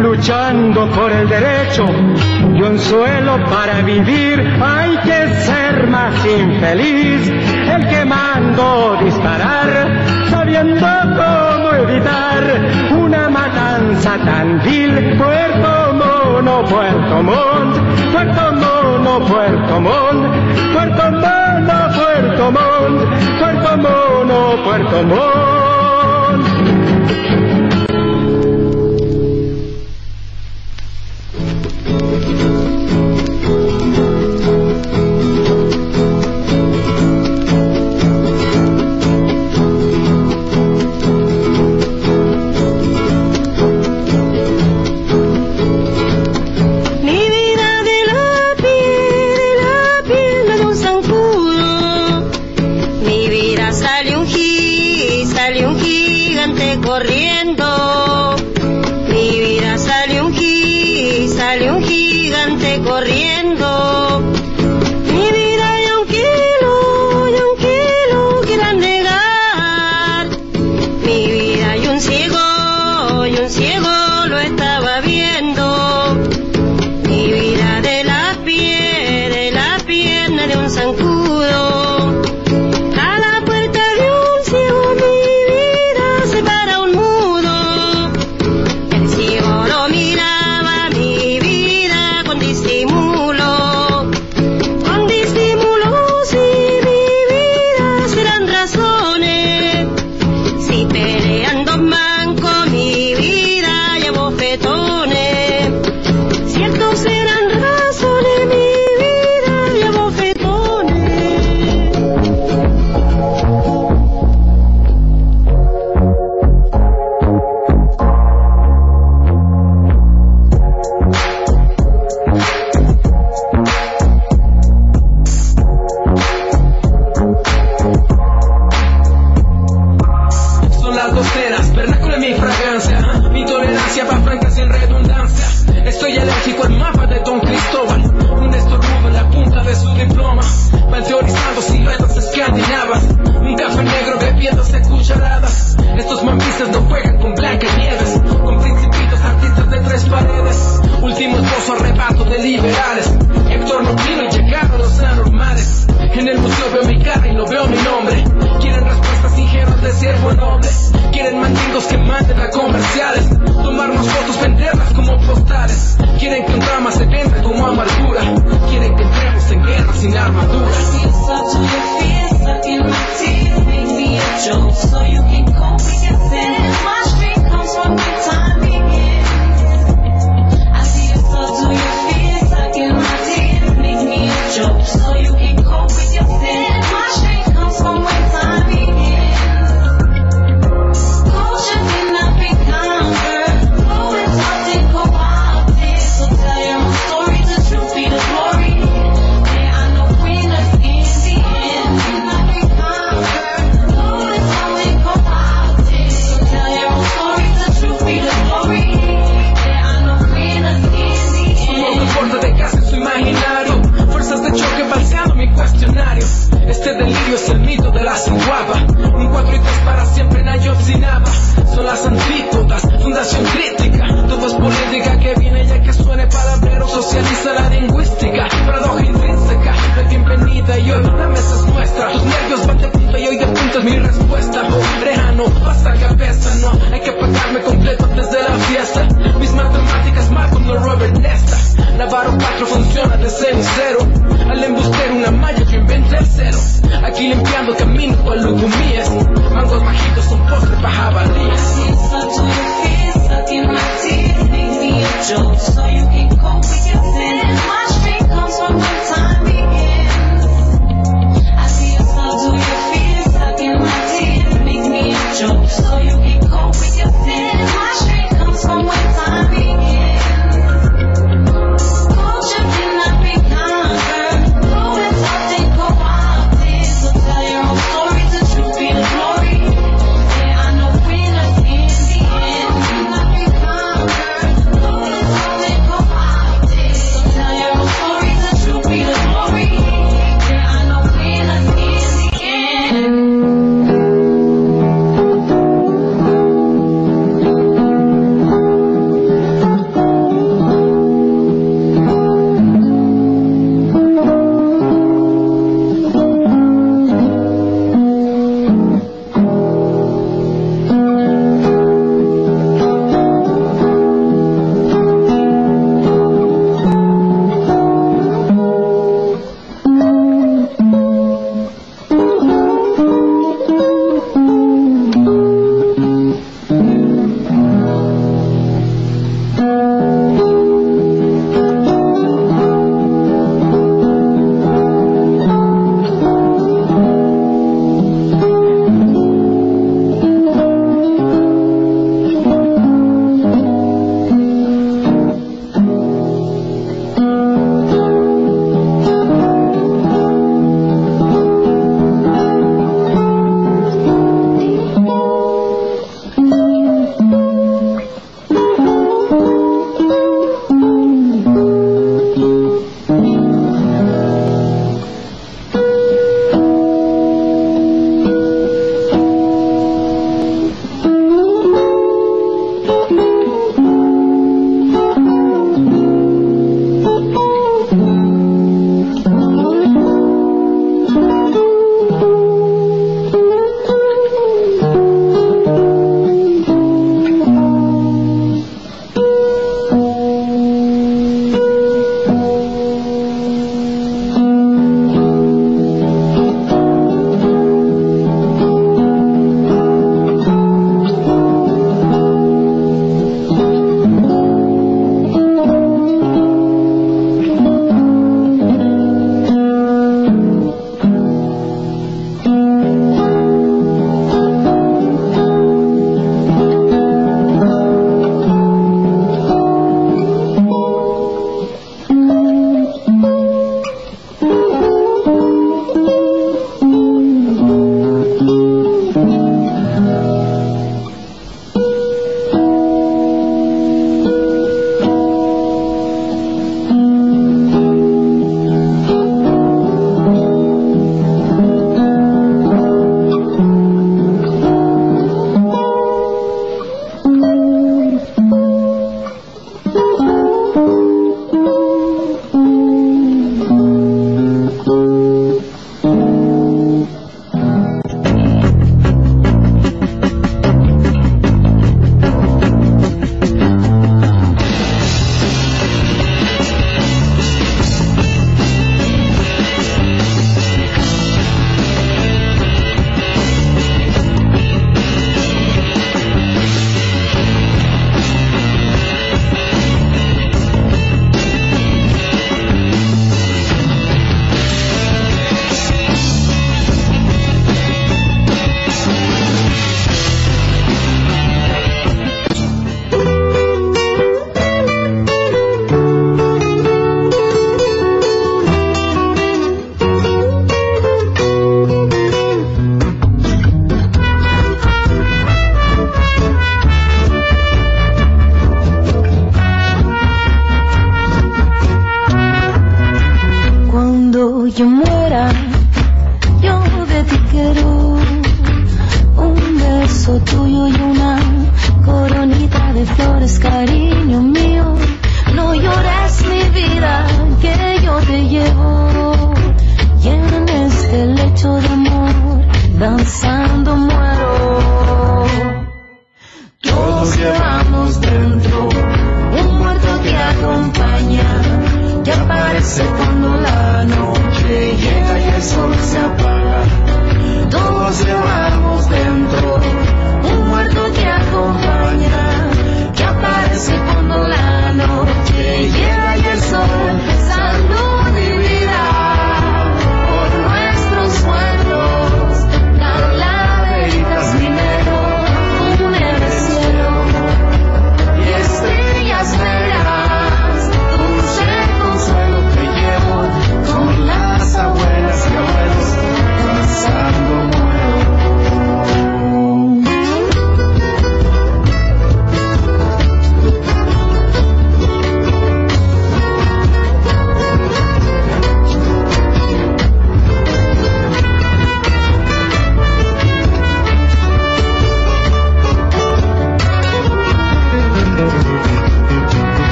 luchando por el derecho de un suelo para vivir. Hay que ser más infeliz, el que mandó disparar, sabiendo cómo evitar una matanza tan vil. Puerto Mono, Puerto Montt, Puerto Mono, Puerto Montt, Puerto Mono, Puerto Montt, Puerto Mono, Puerto Montt. Thank you.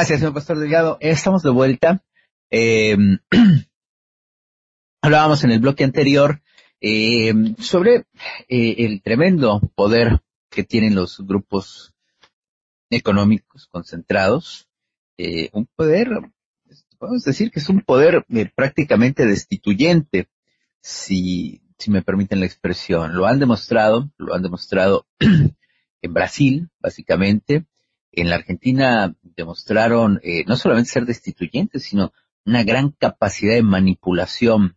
Gracias, señor Pastor Delgado. Estamos de vuelta. Eh, hablábamos en el bloque anterior em, eh, sobre el tremendo poder que tienen los grupos económicos concentrados. Eh, un poder, podemos decir que es un poder eh, prácticamente destituyente, si, si me permiten la expresión. Lo han demostrado, lo han demostrado en Brasil, básicamente, en la Argentina demostraron eh, no solamente ser destituyentes, sino una gran capacidad de manipulación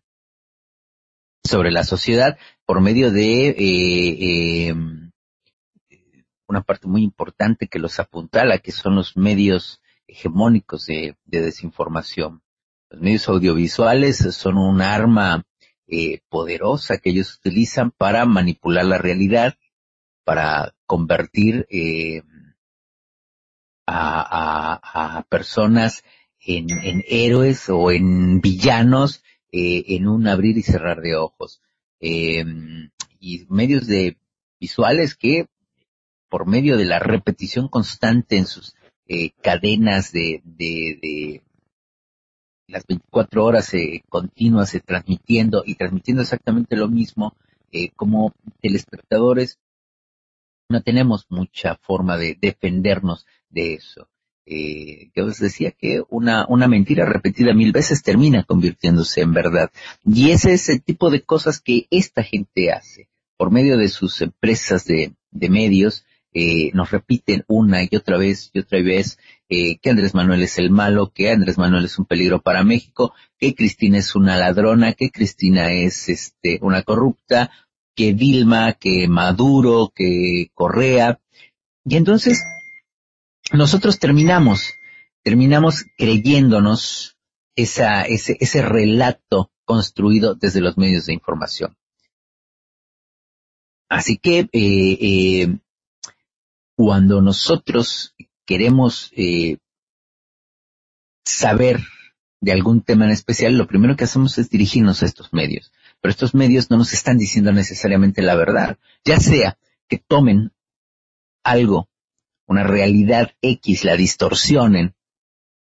sobre la sociedad por medio de eh, eh una parte muy importante que los apuntala, que son los medios hegemónicos de, desinformación. Los medios audiovisuales son un arma eh, poderosa que ellos utilizan para manipular la realidad, para convertir eh, a, a, a personas en, en héroes o en villanos eh, en un abrir y cerrar de ojos. Eh, y medios de visuales que por medio de la repetición constante en sus eh, cadenas de, de, de las 24 horas eh, continuas eh, transmitiendo y transmitiendo exactamente lo mismo, eh, como telespectadores no tenemos mucha forma de defendernos de eso. Eh, yo les decía que una, una mentira repetida mil veces termina convirtiéndose en verdad. Y ese es el tipo de cosas que esta gente hace por medio de sus empresas de, de medios. Eh, nos repiten una y otra vez y otra vez eh, que Andrés Manuel es el malo, que Andrés Manuel es un peligro para México, que Cristina es una ladrona, que Cristina es este una corrupta, que Dilma, que Maduro, que Correa. Y entonces nosotros terminamos, terminamos creyéndonos ese relato construido desde los medios de información. Así que eh, eh, cuando nosotros queremos eh, saber de algún tema en especial, lo primero que hacemos es dirigirnos a estos medios. Pero estos medios no nos están diciendo necesariamente la verdad. Ya sea que tomen algo, una realidad X, la distorsionen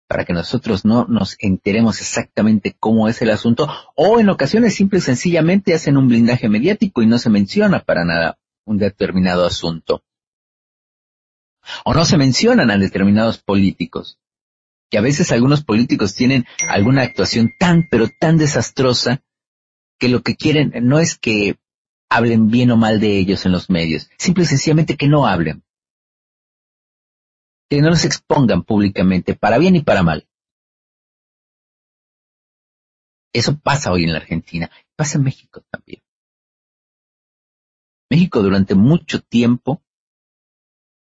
para que nosotros no nos enteremos exactamente cómo es el asunto, o en ocasiones simple y sencillamente hacen un blindaje mediático y no se menciona para nada un determinado asunto. O no se mencionan a determinados políticos, que a veces algunos políticos tienen alguna actuación tan, pero tan desastrosa, que lo que quieren no es que hablen bien o mal de ellos en los medios, simple y sencillamente que no hablen que no los expongan públicamente, para bien y para mal. Eso pasa hoy en la Argentina, pasa en México también. México durante mucho tiempo,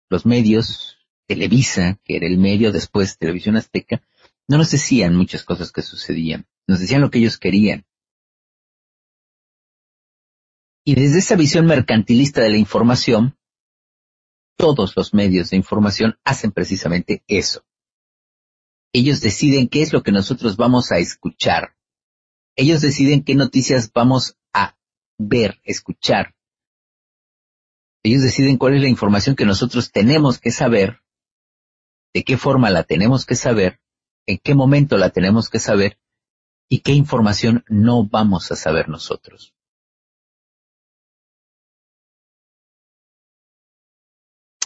los medios, Televisa, que era el medio después Televisión Azteca, no nos decían muchas cosas que sucedían, nos decían lo que ellos querían. Y desde esa visión mercantilista de la información, todos los medios de información hacen precisamente eso. Ellos deciden qué es lo que nosotros vamos a escuchar. Ellos deciden qué noticias vamos a ver, escuchar. Ellos deciden cuál es la información que nosotros tenemos que saber, de qué forma la tenemos que saber, en qué momento la tenemos que saber y qué información no vamos a saber nosotros.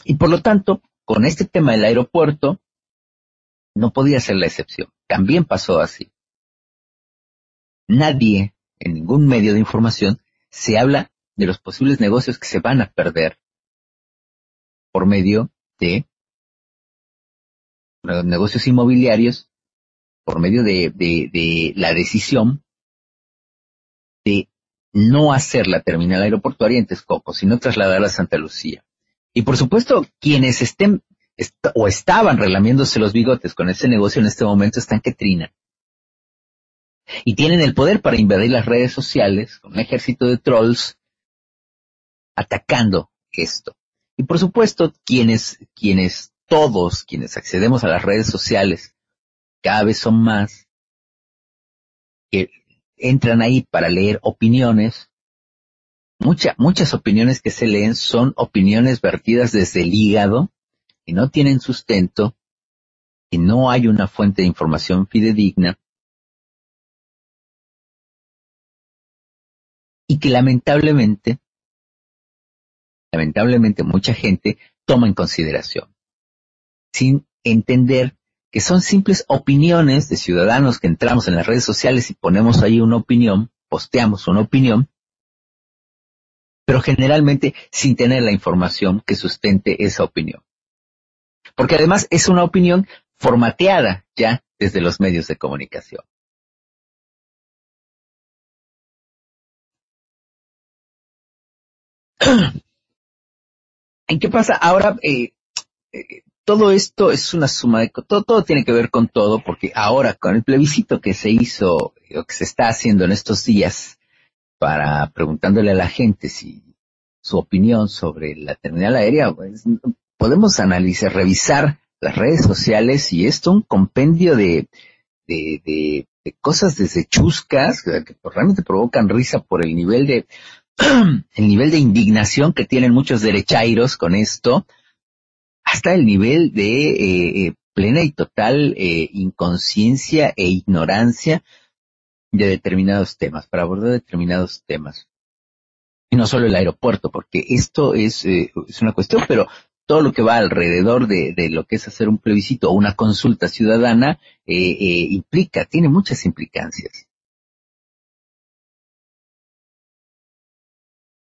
Y por lo tanto, con este tema del aeropuerto, no podía ser la excepción. También pasó así. Nadie, en ningún medio de información, se habla de los posibles negocios que se van a perder por medio de los negocios inmobiliarios, por medio de, de, de la decisión de no hacer la terminal aeroportuaria en Texcoco, sino trasladarla a Santa Lucía. Y por supuesto, quienes estén est o estaban relamiéndose los bigotes con ese negocio en este momento están que trinan. Y tienen el poder para invadir las redes sociales con un ejército de trolls atacando esto. Y por supuesto, quienes, quienes, todos quienes accedemos a las redes sociales, cada vez son más, que entran ahí para leer opiniones, Mucha, muchas opiniones que se leen son opiniones vertidas desde el hígado y no tienen sustento y no hay una fuente de información fidedigna y que lamentablemente, lamentablemente mucha gente toma en consideración sin entender que son simples opiniones de ciudadanos que entramos en las redes sociales y ponemos ahí una opinión, posteamos una opinión pero generalmente sin tener la información que sustente esa opinión. Porque además es una opinión formateada ya desde los medios de comunicación. ¿En qué pasa? Ahora, eh, eh, todo esto es una suma de... Todo, todo tiene que ver con todo, porque ahora con el plebiscito que se hizo, o que se está haciendo en estos días, para preguntándole a la gente si su opinión sobre la terminal aérea, pues, podemos analizar, revisar las redes sociales y esto un compendio de, de, cosas desde chuscas que que realmente provocan risa por el nivel de el nivel de indignación que tienen muchos derechairos con esto, hasta el nivel de eh, eh, plena y total eh, inconsciencia e ignorancia de determinados temas, para abordar determinados temas. Y no solo el aeropuerto, porque esto es, eh, es una cuestión, pero todo lo que va alrededor de, de lo que es hacer un plebiscito o una consulta ciudadana eh, eh, implica, tiene muchas implicancias.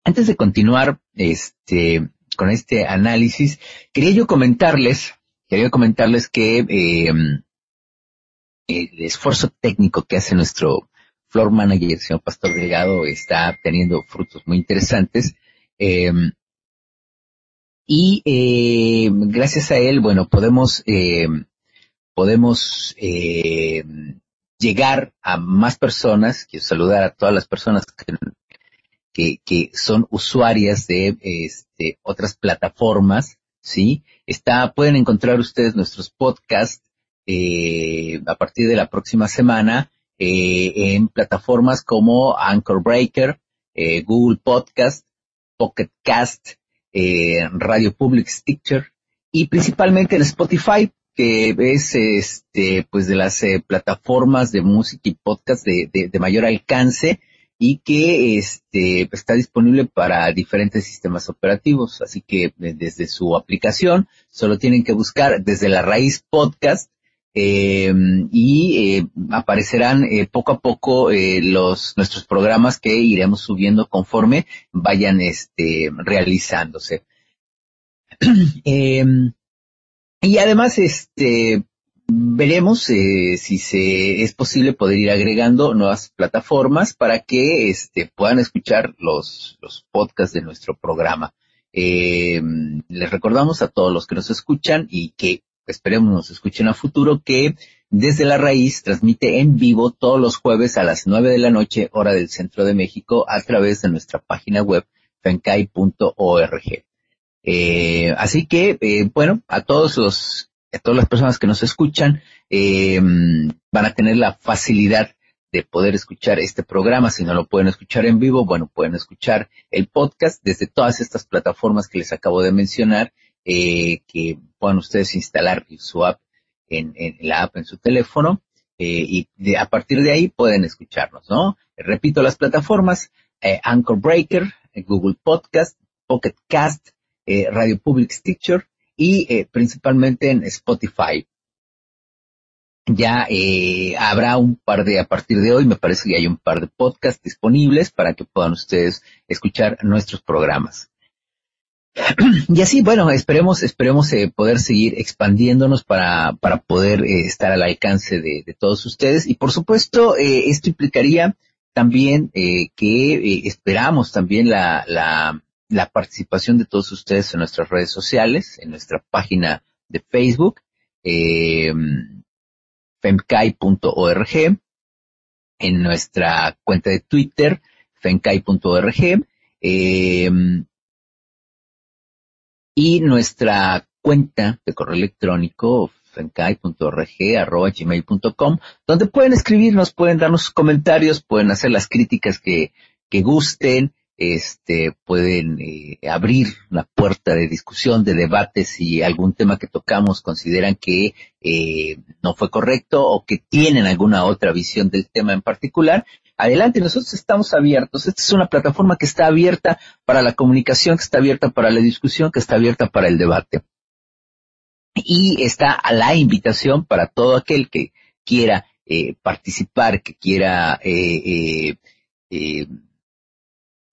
Antes de continuar este, con este análisis, quería yo comentarles, quería comentarles que eh, el esfuerzo técnico que hace nuestro floor manager, señor Pastor Delgado, está teniendo frutos muy interesantes. Eh, y eh, gracias a él, bueno, podemos, eh, podemos llegar a más personas. Quiero saludar a todas las personas que, que, que son usuarias de este, otras plataformas, ¿sí? Está, pueden encontrar ustedes nuestros podcasts eh, a partir de la próxima semana eh, en plataformas como Anchor Breaker, eh, Google Podcast, Pocket Cast, eh, Radio Public Stitcher y principalmente en Spotify, que es este, pues de las eh, plataformas de música y podcast de, de, de mayor alcance y que este, está disponible para diferentes sistemas operativos. Así que eh, desde su aplicación solo tienen que buscar desde la raíz podcast eh, y eh, aparecerán eh, poco a poco eh, los nuestros programas que iremos subiendo conforme vayan este realizándose. Eh, y además este veremos eh, si se es posible poder ir agregando nuevas plataformas para que este puedan escuchar los los podcasts de nuestro programa. Eh, les recordamos a todos los que nos escuchan y que esperemos nos escuchen a futuro, que desde la raíz transmite en vivo todos los jueves a las nueve de la noche, hora del centro de México, a través de nuestra página web fencai.org. Eh, así que, eh, bueno, a todos los, a todas las personas que nos escuchan, eh, van a tener la facilidad de poder escuchar este programa. Si no lo pueden escuchar en vivo, bueno, pueden escuchar el podcast desde todas estas plataformas que les acabo de mencionar eh, que puedan ustedes instalar su app en, en la app en su teléfono eh, y de, a partir de ahí pueden escucharnos, ¿no? Repito las plataformas, eh, Anchor Breaker, eh, Google Podcast, Pocket Cast, eh, Radio Public Stitcher y eh, principalmente en Spotify. Ya habrá un par de, a partir de hoy, me parece que hay un par de podcasts disponibles para que puedan ustedes escuchar nuestros programas. Y así, bueno, esperemos, esperemos eh, poder seguir expandiéndonos para, para poder eh, estar al alcance de, de, todos ustedes. Y por supuesto, eh, esto implicaría también eh, que esperamos también la, la, la participación de todos ustedes en nuestras redes sociales, en nuestra página de Facebook, eh, femcai.org, en nuestra cuenta de Twitter, femcai.org, eh, y nuestra cuenta de correo electrónico fencai.org.gmail.com, donde pueden escribirnos, pueden darnos comentarios, pueden hacer las críticas que, que gusten, este, pueden eh, abrir la puerta de discusión, de debate, si algún tema que tocamos consideran que eh, no fue correcto o que tienen alguna otra visión del tema en particular, adelante, nosotros estamos abiertos. Esta es una plataforma que está abierta para la comunicación, que está abierta para la discusión, que está abierta para el debate. Y está a la invitación para todo aquel que quiera eh, participar, que quiera eh, eh,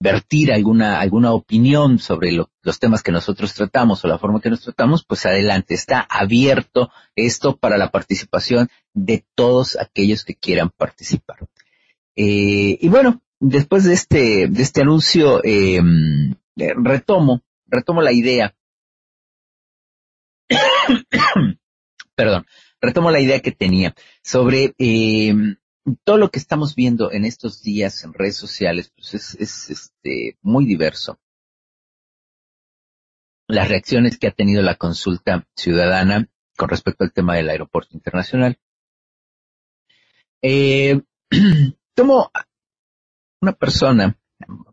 vertir alguna, alguna opinión sobre lo, los temas que nosotros tratamos o la forma que nos tratamos, pues adelante, está abierto esto para la participación de todos aquellos que quieran participar. Eh, y bueno, después de este, de este anuncio, eh, retomo, retomo la idea. Perdón, retomo la idea que tenía sobre eh, todo lo que estamos viendo en estos días en redes sociales, pues es, es este, muy diverso. Las reacciones que ha tenido la consulta ciudadana con respecto al tema del aeropuerto internacional. Eh, tomo una persona,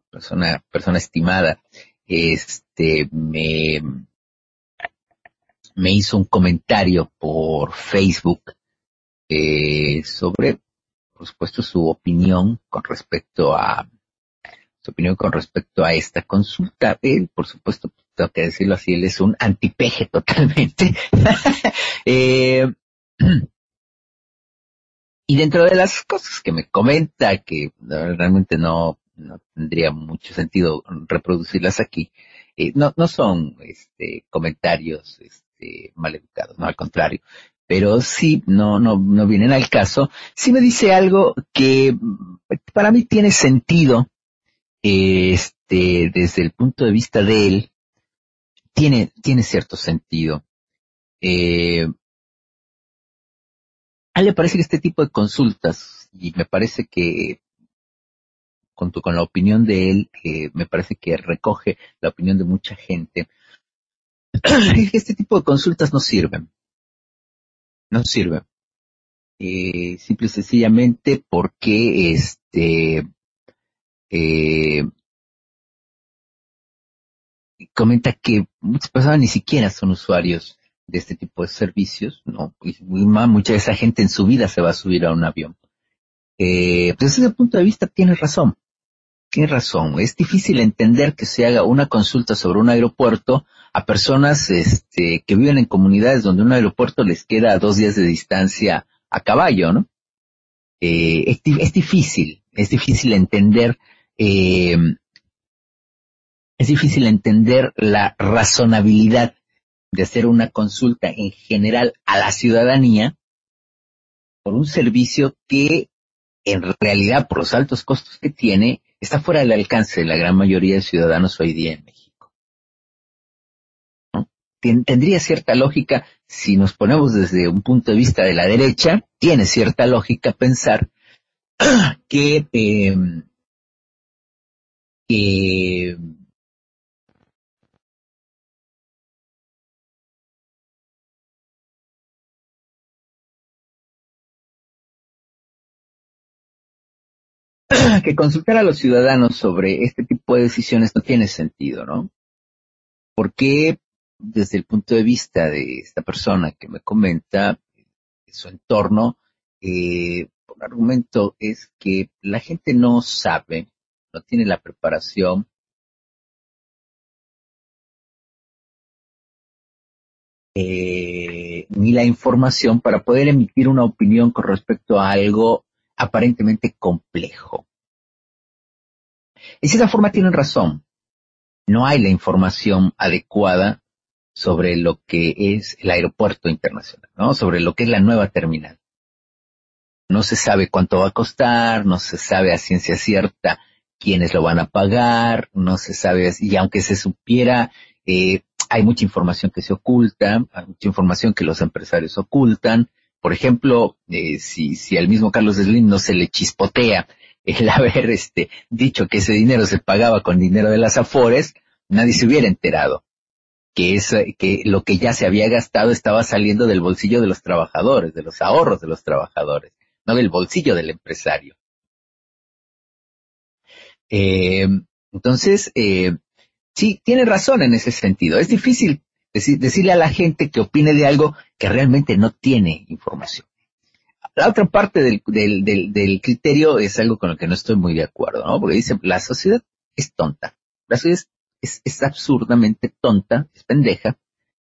persona, persona estimada, este, me, me hizo un comentario por Facebook eh, sobre, por supuesto, su opinión con respecto a su opinión con respecto a esta consulta. Él, por supuesto, tengo que decirlo así, él es un antipeje totalmente. eh, y dentro de las cosas que me comenta, que realmente no, no tendría mucho sentido reproducirlas aquí, eh, no, no son este, comentarios este, mal educados, no al contrario, pero sí no, no, no vienen al caso. Sí me dice algo que para mí tiene sentido, este, desde el punto de vista de él, tiene, tiene cierto sentido. Eh, a él le parece que este tipo de consultas, y me parece que, junto con la opinión de él, eh, me parece que recoge la opinión de mucha gente, este tipo de consultas no sirven. No sirven. Eh, simple y sencillamente porque este eh, comenta que muchas personas ni siquiera son usuarios de este tipo de servicios, ¿no? Mucha de esa gente en su vida se va a subir a un avión. Eh, pues desde ese punto de vista tiene razón. Tiene razón. Es difícil entender que se haga una consulta sobre un aeropuerto a personas este, que viven en comunidades donde un aeropuerto les queda a dos días de distancia a caballo, ¿no? Eh, es, difícil, es difícil entender, eh, es difícil entender la razonabilidad de hacer una consulta en general a la ciudadanía por un servicio que en realidad por los altos costos que tiene está fuera del alcance de la gran mayoría de ciudadanos hoy día en México. Tendría cierta lógica si nos ponemos desde un punto de vista de la derecha, tiene cierta lógica pensar que, eh, que que consultar a los ciudadanos sobre este tipo de decisiones no tiene sentido, ¿no? Porque desde el punto de vista de esta persona que me comenta, su entorno, eh, un argumento es que la gente no sabe, no tiene la preparación eh, ni la información para poder emitir una opinión con respecto a algo aparentemente complejo. En cierta forma tienen razón. No hay la información adecuada sobre lo que es el aeropuerto internacional, ¿no? Sobre lo que es la nueva terminal. No se sabe cuánto va a costar, no se sabe a ciencia cierta quiénes lo van a pagar, no se sabe, y aunque se supiera, eh, hay mucha información que se oculta, hay mucha información que los empresarios ocultan. Por ejemplo, eh, si, si al mismo Carlos Slim no se le chispotea el haber este, dicho que ese dinero se pagaba con dinero de las afores, nadie se hubiera enterado que, es, que lo que ya se había gastado estaba saliendo del bolsillo de los trabajadores, de los ahorros de los trabajadores, no del bolsillo del empresario. Eh, entonces, eh, sí, tiene razón en ese sentido. Es difícil decir, decirle a la gente que opine de algo que realmente no tiene información. La otra parte del, del, del, del, criterio es algo con lo que no estoy muy de acuerdo, ¿no? Porque dice, la sociedad es tonta. La sociedad es, es, absurdamente tonta, es pendeja,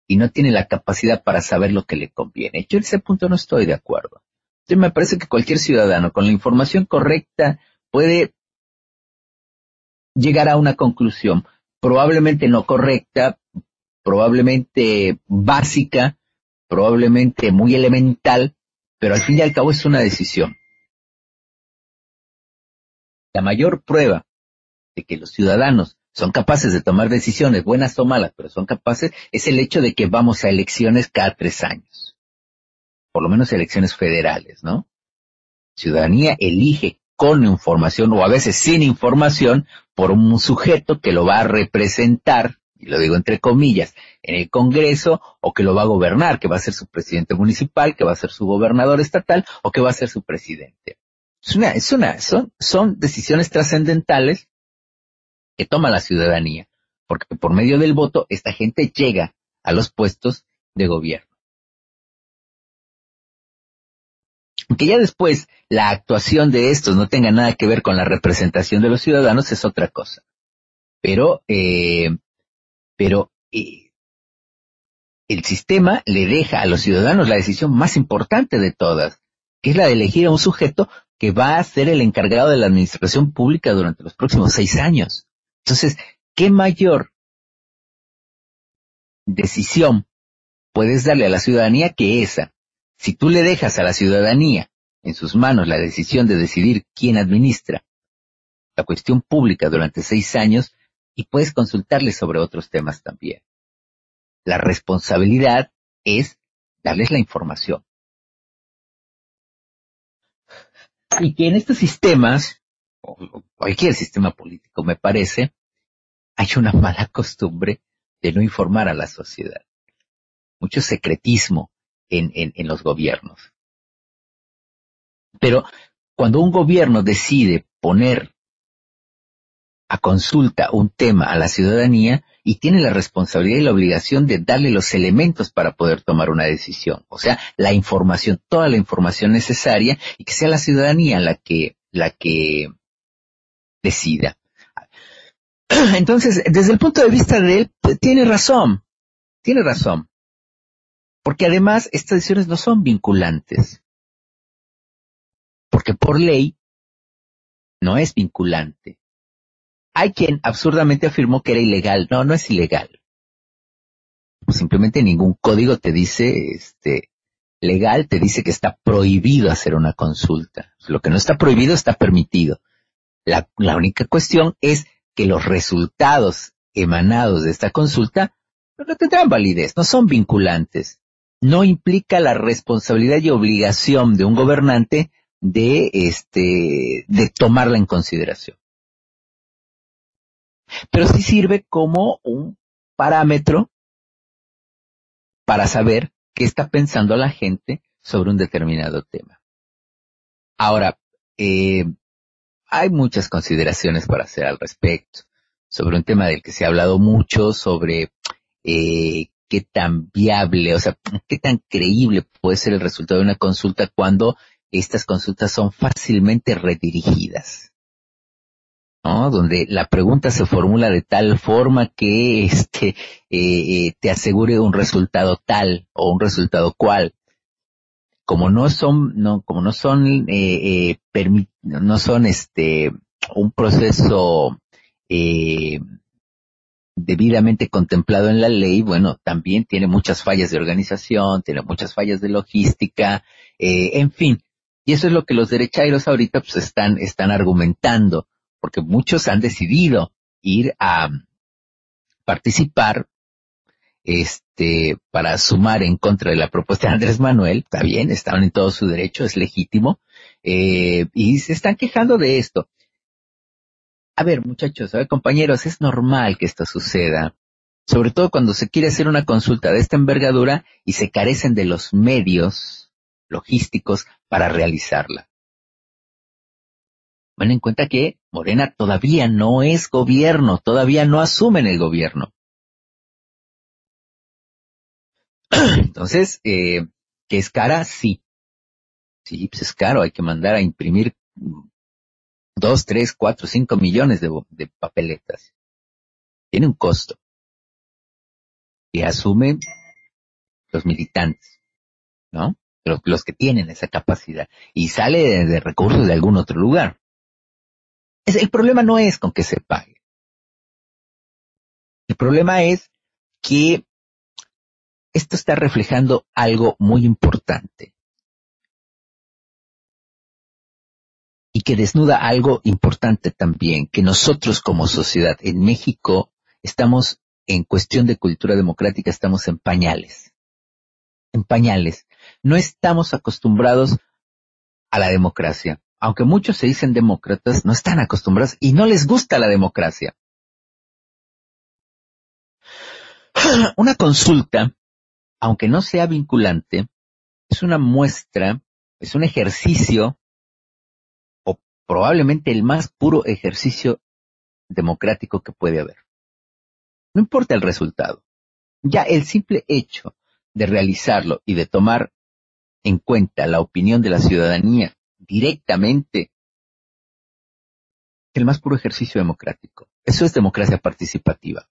y no tiene la capacidad para saber lo que le conviene. Yo en ese punto no estoy de acuerdo. Entonces me parece que cualquier ciudadano con la información correcta puede llegar a una conclusión, probablemente no correcta, probablemente básica, probablemente muy elemental, pero al fin y al cabo es una decisión. La mayor prueba de que los ciudadanos son capaces de tomar decisiones, buenas o malas, pero son capaces, es el hecho de que vamos a elecciones cada tres años. Por lo menos elecciones federales, ¿no? Ciudadanía elige con información o a veces sin información por un sujeto que lo va a representar y lo digo entre comillas, en el Congreso o que lo va a gobernar, que va a ser su presidente municipal, que va a ser su gobernador estatal o que va a ser su presidente. Es una, es una, son, son decisiones trascendentales que toma la ciudadanía, porque por medio del voto esta gente llega a los puestos de gobierno. Aunque ya después la actuación de estos no tenga nada que ver con la representación de los ciudadanos es otra cosa. Pero, eh, pero eh, el sistema le deja a los ciudadanos la decisión más importante de todas, que es la de elegir a un sujeto que va a ser el encargado de la administración pública durante los próximos seis años. Entonces, ¿qué mayor decisión puedes darle a la ciudadanía que esa? Si tú le dejas a la ciudadanía en sus manos la decisión de decidir quién administra la cuestión pública durante seis años y puedes consultarles sobre otros temas también. La responsabilidad es darles la información. Y que en estos sistemas, cualquier sistema político me parece, hay una mala costumbre de no informar a la sociedad. Mucho secretismo en, en, en los gobiernos. Pero cuando un gobierno decide poner a consulta un tema a la ciudadanía y tiene la responsabilidad y la obligación de darle los elementos para poder tomar una decisión. O sea, la información, toda la información necesaria y que sea la ciudadanía la que, la que decida. Entonces, desde el punto de vista de él, pues, tiene razón, tiene razón. Porque además estas decisiones no son vinculantes. Porque por ley no es vinculante. Hay quien absurdamente afirmó que era ilegal. No, no es ilegal. Simplemente ningún código te dice, este, legal te dice que está prohibido hacer una consulta. Lo que no está prohibido está permitido. La, única cuestión es que los resultados emanados de esta consulta no tendrán validez, no son vinculantes. No implica la responsabilidad y obligación de un gobernante de, este, de tomarla en consideración pero sí sirve como un parámetro para saber qué está pensando la gente sobre un determinado tema. Ahora, eh, hay muchas consideraciones para hacer al respecto, sobre un tema del que se ha hablado mucho, sobre eh, qué tan viable, o sea, qué tan creíble puede ser el resultado de una consulta cuando estas consultas son fácilmente redirigidas. ¿no? Donde la pregunta se formula de tal forma que este eh, eh, te asegure un resultado tal o un resultado cual. Como no son, no, como no son, eh, eh no son este un proceso eh, debidamente contemplado en la ley, bueno, también tiene muchas fallas de organización, tiene muchas fallas de logística, eh, en fin. Y eso es lo que los derechairos ahorita pues están, están argumentando porque muchos han decidido ir a participar este para sumar en contra de la propuesta de Andrés Manuel, está bien, estaban en todo su derecho, es legítimo, eh, y se están quejando de esto. A ver, muchachos, a ver, compañeros, es normal que esto suceda, sobre todo cuando se quiere hacer una consulta de esta envergadura y se carecen de los medios logísticos para realizarla. Ven en cuenta que Morena todavía no es gobierno, todavía no asumen el gobierno. Entonces, eh, ¿que es cara? Sí. Sí, pues es caro, hay que mandar a imprimir dos, tres, cuatro, cinco millones de, de papeletas. Tiene un costo. Y asumen los militantes, ¿no? Los, que tienen esa capacidad. Y sale de, de recursos de algún otro lugar el problema no es con que se pague. El problema es que esto está reflejando algo muy importante y que desnuda algo importante también, que nosotros como sociedad en México estamos en cuestión de cultura democrática, estamos en pañales. En pañales. No estamos acostumbrados a la democracia aunque muchos se dicen demócratas, no están acostumbrados y no les gusta la democracia. Una consulta, aunque no sea vinculante, es una muestra, es un ejercicio, o probablemente el más puro ejercicio democrático que puede haber. No importa el resultado. Ya el simple hecho de realizarlo y de tomar en cuenta la opinión de la ciudadanía directamente el más puro ejercicio democrático. Eso es democracia participativa.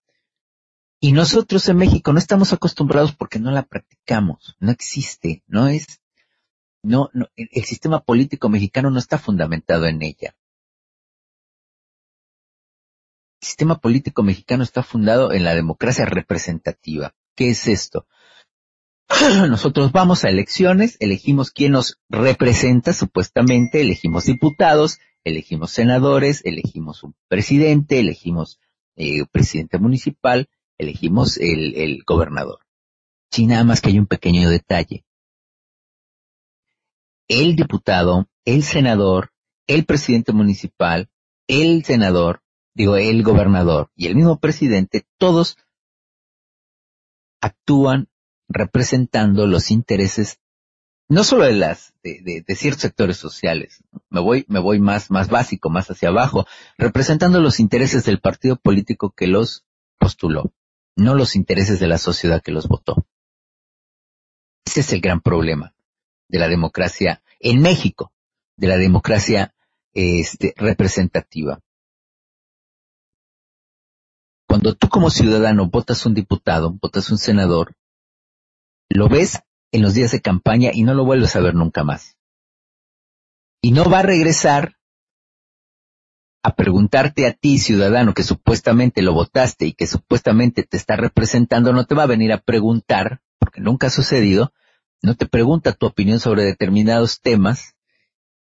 Y nosotros en México no estamos acostumbrados porque no la practicamos, no existe, no es, no, no el sistema político mexicano no está fundamentado en ella. El sistema político mexicano está fundado en la democracia representativa. ¿Qué es esto? Nosotros vamos a elecciones, elegimos quién nos representa supuestamente, elegimos diputados, elegimos senadores, elegimos un presidente, elegimos eh, presidente municipal, elegimos el, el gobernador. Sí, nada más que hay un pequeño detalle. El diputado, el senador, el presidente municipal, el senador, digo, el gobernador y el mismo presidente, todos actúan representando los intereses no solo de las de, de, ciertos sectores sociales, me voy me voy más más básico, más hacia abajo, representando los intereses del partido político que los postuló, no los intereses de la sociedad que los votó. Ese es el gran problema de la democracia en México, de la democracia este, representativa. Cuando tú como ciudadano votas un diputado, votas un senador, lo ves en los días de campaña y no lo vuelves a ver nunca más. Y no va a regresar a preguntarte a ti, ciudadano, que supuestamente lo votaste y que supuestamente te está representando, no te va a venir a preguntar, porque nunca ha sucedido, no te pregunta tu opinión sobre determinados temas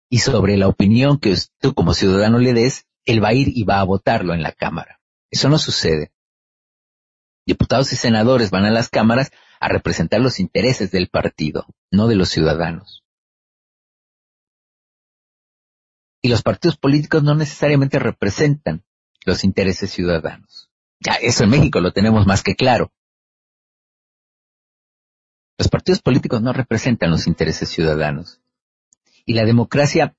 y sobre la opinión que tú como ciudadano le des, él va a ir y va a votarlo en la Cámara. Eso no sucede. Diputados y senadores van a las cámaras a representar los intereses del partido, no de los ciudadanos. Y los partidos políticos no necesariamente representan los intereses ciudadanos. Ya, eso en México lo tenemos más que claro. Los partidos políticos no representan los intereses ciudadanos. Y la democracia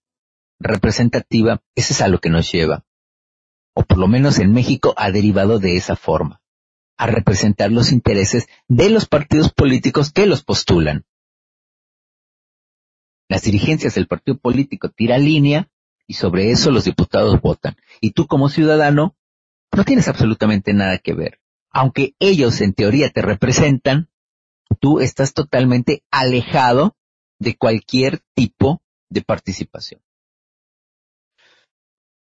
representativa, eso es a lo que nos lleva. O por lo menos en México ha derivado de esa forma a representar los intereses de los partidos políticos que los postulan. Las dirigencias del partido político tiran línea y sobre eso los diputados votan. Y tú como ciudadano no tienes absolutamente nada que ver. Aunque ellos en teoría te representan, tú estás totalmente alejado de cualquier tipo de participación.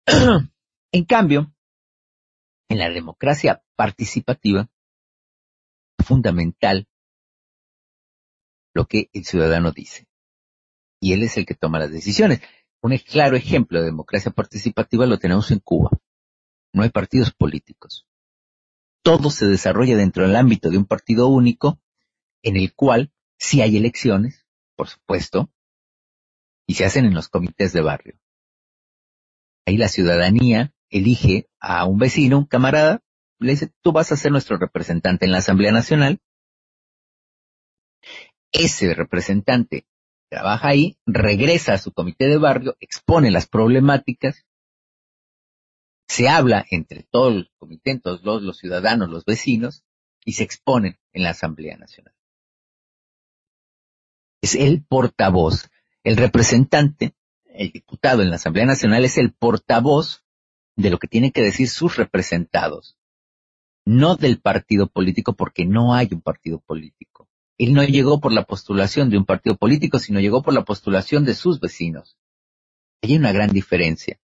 en cambio, en la democracia participativa, fundamental lo que el ciudadano dice. Y él es el que toma las decisiones. Un claro ejemplo de democracia participativa lo tenemos en Cuba. No hay partidos políticos. Todo se desarrolla dentro del ámbito de un partido único en el cual sí hay elecciones, por supuesto, y se hacen en los comités de barrio. Ahí la ciudadanía elige a un vecino, un camarada, le dice, tú vas a ser nuestro representante en la Asamblea Nacional. Ese representante trabaja ahí, regresa a su comité de barrio, expone las problemáticas, se habla entre todos los comités, todos los, los ciudadanos, los vecinos, y se exponen en la Asamblea Nacional. Es el portavoz, el representante, el diputado en la Asamblea Nacional es el portavoz de lo que tienen que decir sus representados, no del partido político, porque no hay un partido político. Él no llegó por la postulación de un partido político, sino llegó por la postulación de sus vecinos. Hay una gran diferencia.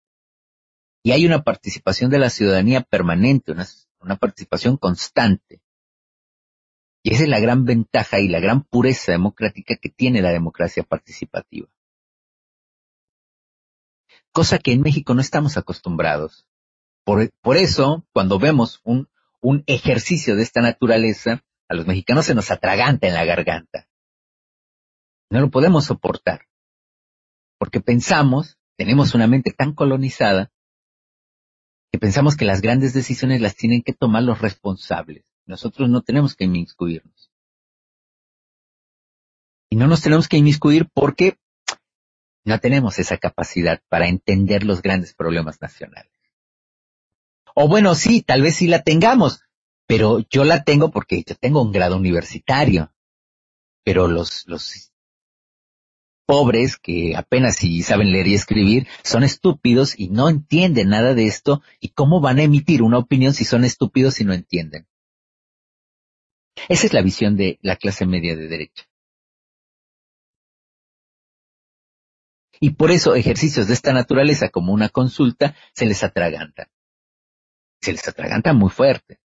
Y hay una participación de la ciudadanía permanente, una, participación constante. Y esa es la gran ventaja y la gran pureza democrática que tiene la democracia participativa cosa que en México no estamos acostumbrados. Por, por eso, cuando vemos un, un ejercicio de esta naturaleza, a los mexicanos se nos atraganta en la garganta. No lo podemos soportar. Porque pensamos, tenemos una mente tan colonizada, que pensamos que las grandes decisiones las tienen que tomar los responsables. Nosotros no tenemos que inmiscuirnos. Y no nos tenemos que inmiscuir porque no tenemos esa capacidad para entender los grandes problemas nacionales. O bueno, sí, tal vez sí la tengamos, pero yo la tengo porque yo tengo un grado universitario. Pero los, los pobres que apenas si saben leer y escribir son estúpidos y no entienden nada de esto y cómo van a emitir una opinión si son estúpidos y no entienden. Esa es la visión de la clase media de derecha. Y por eso ejercicios de esta naturaleza como una consulta se les atragantan. Se les atragantan muy fuerte.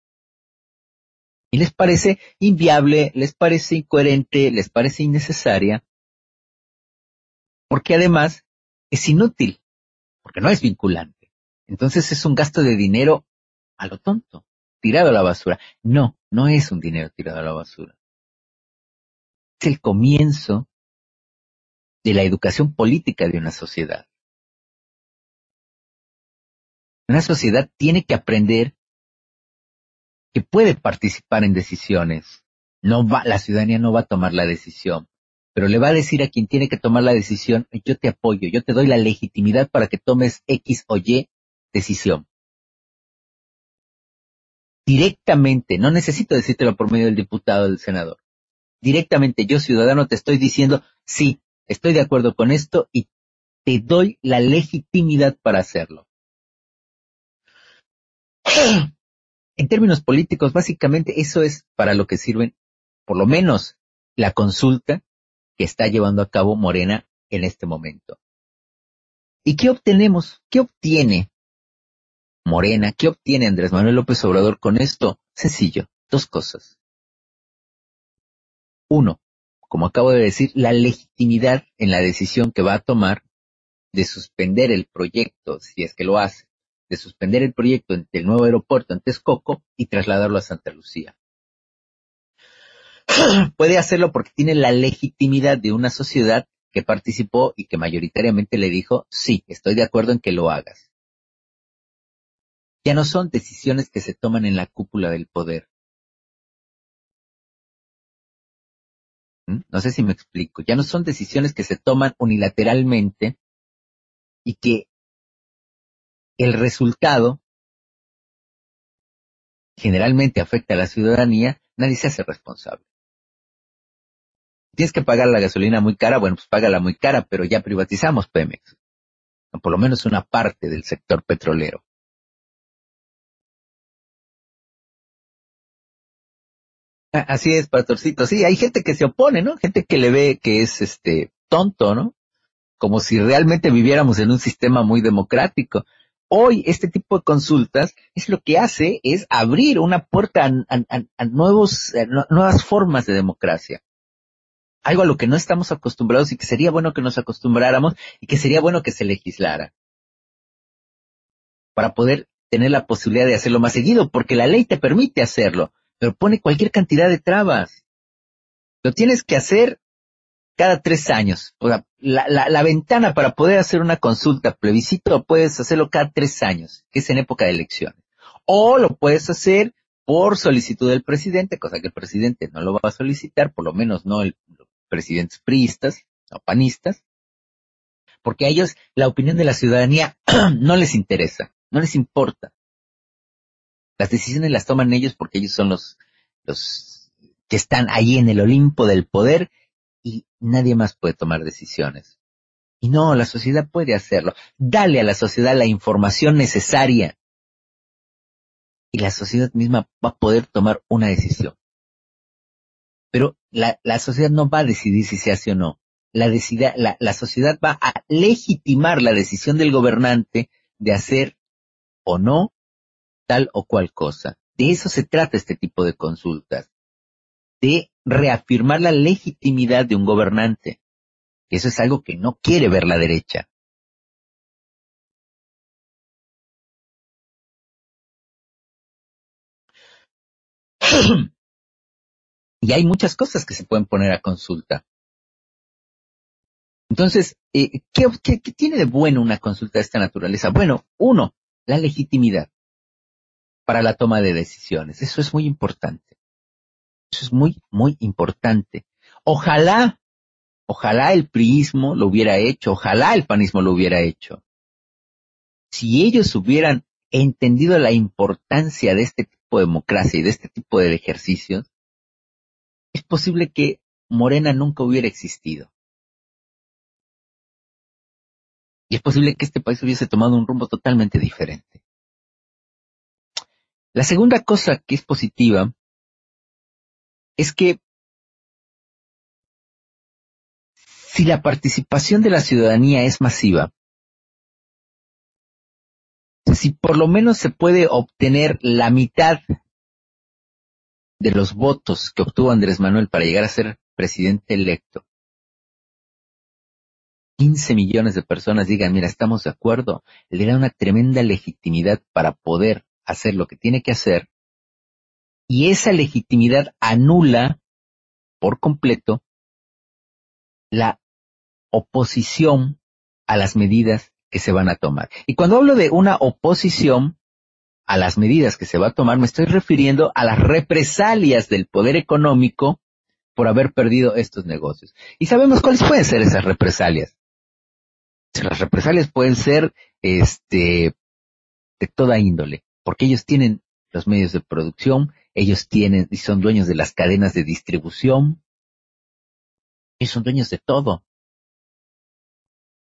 Y les parece inviable, les parece incoherente, les parece innecesaria, porque además es inútil, porque no es vinculante. Entonces es un gasto de dinero a lo tonto, tirado a la basura. No, no es un dinero tirado a la basura. Es el comienzo de la educación política de una sociedad. Una sociedad tiene que aprender que puede participar en decisiones. No va, la ciudadanía no va a tomar la decisión, pero le va a decir a quien tiene que tomar la decisión, yo te apoyo, yo te doy la legitimidad para que tomes X o Y decisión. Directamente, no necesito decírtelo por medio del diputado o del senador. Directamente, yo ciudadano te estoy diciendo, sí, estoy de acuerdo con esto y te doy la legitimidad para hacerlo. En términos políticos, básicamente eso es para lo que sirven, por lo menos, la consulta que está llevando a cabo Morena en este momento. ¿Y qué obtenemos? ¿Qué obtiene Morena? ¿Qué obtiene Andrés Manuel López Obrador con esto? Sencillo, dos cosas. Uno, como acabo de decir, la legitimidad en la decisión que va a tomar de suspender el proyecto, si es que lo hace, de suspender el proyecto del nuevo aeropuerto en Texcoco y trasladarlo a Santa Lucía. Puede hacerlo porque tiene la legitimidad de una sociedad que participó y que mayoritariamente le dijo, sí, estoy de acuerdo en que lo hagas. Ya no son decisiones que se toman en la cúpula del poder. ¿Mm? No sé si me explico. Ya no son decisiones que se toman unilateralmente y que el resultado generalmente afecta a la ciudadanía, nadie se hace responsable. Tienes que pagar la gasolina muy cara, bueno, pues págala muy cara, pero ya privatizamos Pemex. O por lo menos una parte del sector petrolero. Ah, Así es, pastorcito. Sí, hay gente que se opone, ¿no? Gente que le ve que es este tonto, ¿no? Como si realmente viviéramos en un sistema muy democrático. Hoy este tipo de consultas es lo que hace es abrir una puerta a, nuevos, nuevas formas de democracia. Algo a lo que no estamos acostumbrados y que sería bueno que nos acostumbráramos y que sería bueno que se legislara. Para poder tener la posibilidad de hacerlo más seguido, porque la ley te permite hacerlo, pero pone cualquier cantidad de trabas. Lo tienes que hacer cada tres años. O sea, la, la, la ventana para poder hacer una consulta, plebiscito, puedes hacerlo cada tres años, que es en época de elecciones. O lo puedes hacer por solicitud del presidente, cosa que el presidente no lo va a solicitar, por lo menos no el, los presidentes priistas o panistas, porque a ellos la opinión de la ciudadanía no les interesa, no les importa. Las decisiones las toman ellos porque ellos son los, los que están ahí en el Olimpo del poder y nadie más puede tomar decisiones. Y no, la sociedad puede hacerlo. Dale a la sociedad la información necesaria y la sociedad misma va a poder tomar una decisión. Pero la, la sociedad no va a decidir si se hace o no. La, decida, la, la sociedad va a legitimar la decisión del gobernante de hacer o no tal o cual cosa. De eso se trata este tipo de consultas. De reafirmar la legitimidad de un gobernante. Eso es algo que no quiere ver la derecha. y hay muchas cosas que se pueden poner a consulta. Entonces, eh, ¿qué, tiene de bueno una consulta de esta naturaleza? Bueno, uno, la legitimidad. para la toma de decisiones. Eso es muy importante. Eso es muy, muy importante. Ojalá, ojalá el priismo lo hubiera hecho, ojalá el panismo lo hubiera hecho. Si ellos hubieran entendido la importancia de este tipo de democracia y de este tipo de ejercicios, es posible que Morena nunca hubiera existido. Y es posible que este país hubiese tomado un rumbo totalmente diferente. La segunda cosa que es positiva es que si la participación de la ciudadanía es masiva, si por lo menos se puede obtener la mitad de los votos que obtuvo Andrés Manuel para llegar a ser presidente electo, 15 millones de personas digan, mira, estamos de acuerdo, le da una tremenda legitimidad para poder hacer lo que tiene que hacer, y esa legitimidad anula por completo la oposición a las medidas que se van a tomar. Y cuando hablo de una oposición a las medidas que se va a tomar, me estoy refiriendo a las represalias del poder económico por haber perdido estos negocios. Y sabemos cuáles pueden ser esas represalias. Las represalias pueden ser este de toda índole, porque ellos tienen los medios de producción, ellos tienen y son dueños de las cadenas de distribución, ellos son dueños de todo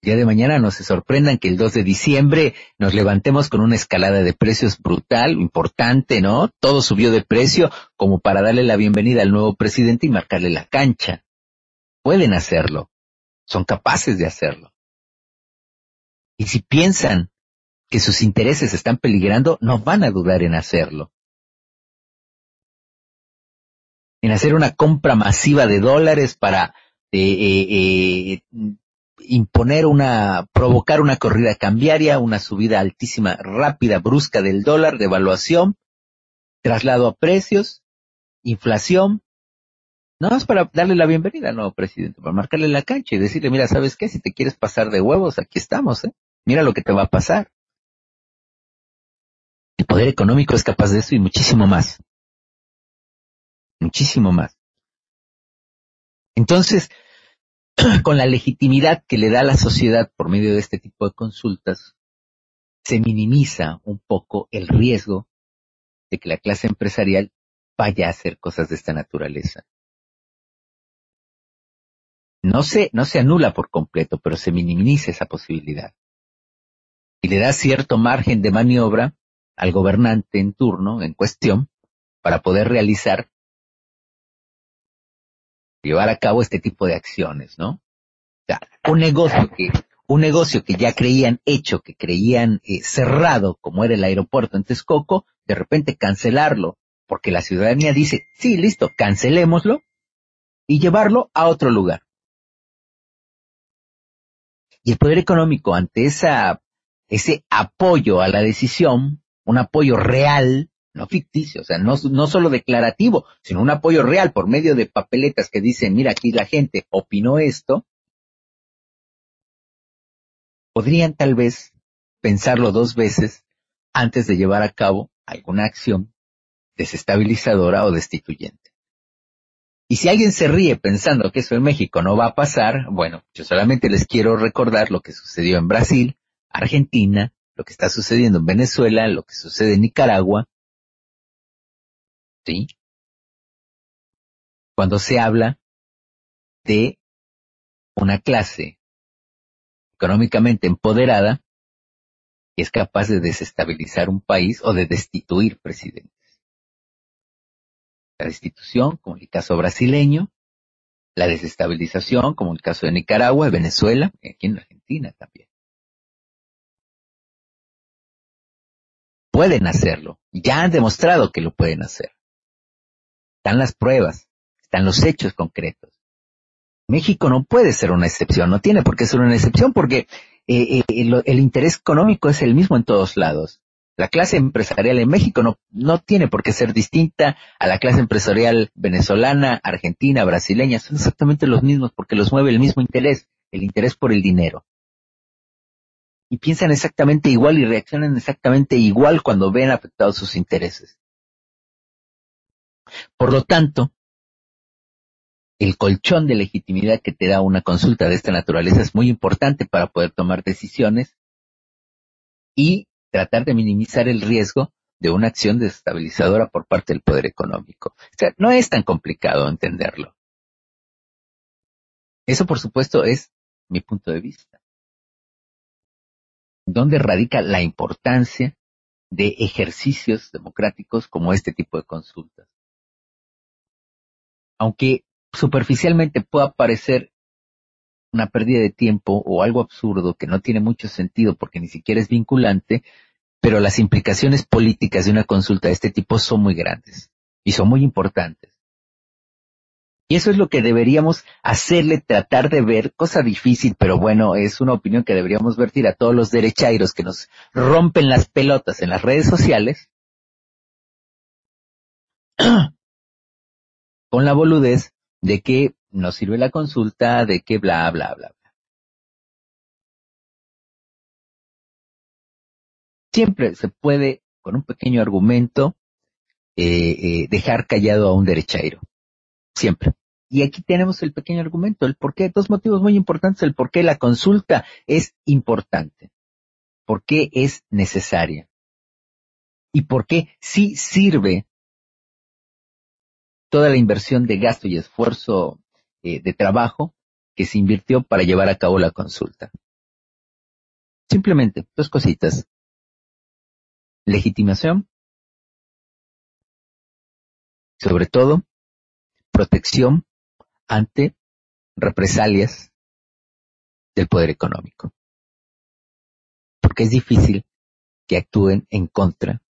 día de mañana no se sorprendan que el 2 de diciembre nos levantemos con una escalada de precios brutal, importante, ¿no? Todo subió de precio como para darle la bienvenida al nuevo presidente y marcarle la cancha. Pueden hacerlo. Son capaces de hacerlo. Y si piensan que sus intereses están peligrando, no van a dudar en hacerlo. En hacer una compra masiva de dólares para eh, eh, eh imponer una, provocar una corrida cambiaria, una subida altísima, rápida, brusca del dólar, devaluación, traslado a precios, inflación, no es para darle la bienvenida al nuevo presidente, para marcarle la cancha y decirle, mira, ¿sabes qué? Si te quieres pasar de huevos, aquí estamos, ¿eh? Mira lo que te va a pasar. El poder económico es capaz de eso y muchísimo más. Muchísimo más. Entonces, con la legitimidad que le da la sociedad por medio de este tipo de consultas, se minimiza un poco el riesgo de que la clase empresarial vaya a hacer cosas de esta naturaleza. No se, no se anula por completo, pero se minimiza esa posibilidad. Y le da cierto margen de maniobra al gobernante en turno, en cuestión, para poder realizar llevar a cabo este tipo de acciones, ¿no? O sea, un negocio que, un negocio que ya creían hecho, que creían eh, cerrado, como era el aeropuerto en Texcoco, de repente cancelarlo, porque la ciudadanía dice, sí, listo, cancelémoslo, y llevarlo a otro lugar. Y el poder económico ante esa, ese apoyo a la decisión, un apoyo real, no ficticio, o sea, no, no solo declarativo, sino un apoyo real por medio de papeletas que dicen, mira, aquí la gente opinó esto, podrían tal vez pensarlo dos veces antes de llevar a cabo alguna acción desestabilizadora o destituyente. Y si alguien se ríe pensando que eso en México no va a pasar, bueno, yo solamente les quiero recordar lo que sucedió en Brasil, Argentina, lo que está sucediendo en Venezuela, lo que sucede en Nicaragua, Cuando se habla de una clase económicamente empoderada que es capaz de desestabilizar un país o de destituir presidentes. La destitución, como el caso brasileño, la desestabilización, como el caso de Nicaragua, Venezuela, y aquí en Argentina también. Pueden hacerlo, ya han demostrado que lo pueden hacer están las pruebas, están los hechos concretos. México no puede ser una excepción, no tiene por qué ser una excepción porque eh, eh, el, interés económico es el mismo en todos lados. La clase empresarial en México no, no tiene por qué ser distinta a la clase empresarial venezolana, argentina, brasileña, son exactamente los mismos porque los mueve el mismo interés, el interés por el dinero. y piensan exactamente igual y reaccionan exactamente igual cuando ven afectados sus intereses. Por lo tanto, el colchón de legitimidad que te da una consulta de esta naturaleza es muy importante para poder tomar decisiones y tratar de minimizar el riesgo de una acción desestabilizadora por parte del poder económico. O sea, no es tan complicado entenderlo. Eso, por supuesto, es mi punto de vista. ¿Dónde radica la importancia de ejercicios democráticos como este tipo de consultas? Aunque superficialmente pueda parecer una pérdida de tiempo o algo absurdo que no tiene mucho sentido porque ni siquiera es vinculante, pero las implicaciones políticas de una consulta de este tipo son muy grandes y son muy importantes. Y eso es lo que deberíamos hacerle, tratar de ver, cosa difícil, pero bueno, es una opinión que deberíamos vertir a todos los derechairos que nos rompen las pelotas en las redes sociales, con la boludez de que no sirve la consulta, de que bla, bla, bla, bla. Siempre se puede, con un pequeño argumento, eh, eh, dejar callado a un derechairo. Siempre. Y aquí tenemos el pequeño argumento, el por qué, dos motivos muy importantes, el por qué la consulta es importante, por qué es necesaria y por qué sí sirve toda la inversión de gasto y esfuerzo eh, de trabajo que se invirtió para llevar a cabo la consulta. Simplemente dos cositas. Legitimación, sobre todo, protección ante represalias del poder económico. Porque es difícil que actúen en contra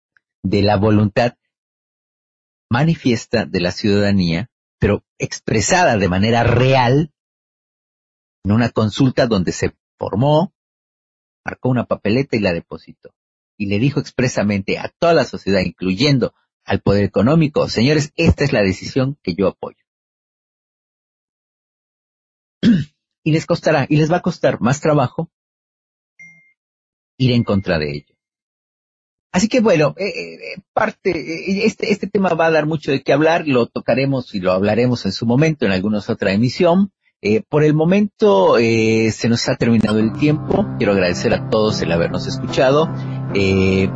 de la voluntad manifiesta de la ciudadanía, pero expresada de manera real en una consulta donde se formó, marcó una papeleta y la depositó. Y le dijo expresamente a toda la sociedad, incluyendo al poder económico, señores, esta es la decisión que yo apoyo. y les costará, y les va a costar más trabajo ir en contra de ello. Así que bueno, eh, eh, parte, eh, este, este tema va a dar mucho de qué hablar, lo tocaremos y lo hablaremos en su momento en alguna otra emisión. por el momento se nos ha terminado el tiempo. Quiero agradecer a todos el habernos escuchado y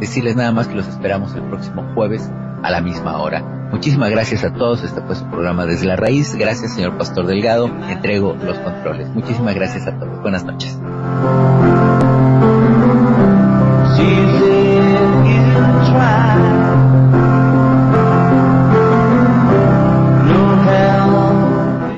decirles nada más que los esperamos el próximo jueves a la misma hora. Muchísimas gracias a todos. Este fue su programa Desde la Raíz. Gracias, señor Pastor Delgado. Entrego los controles. Muchísimas gracias a todos. Buenas noches.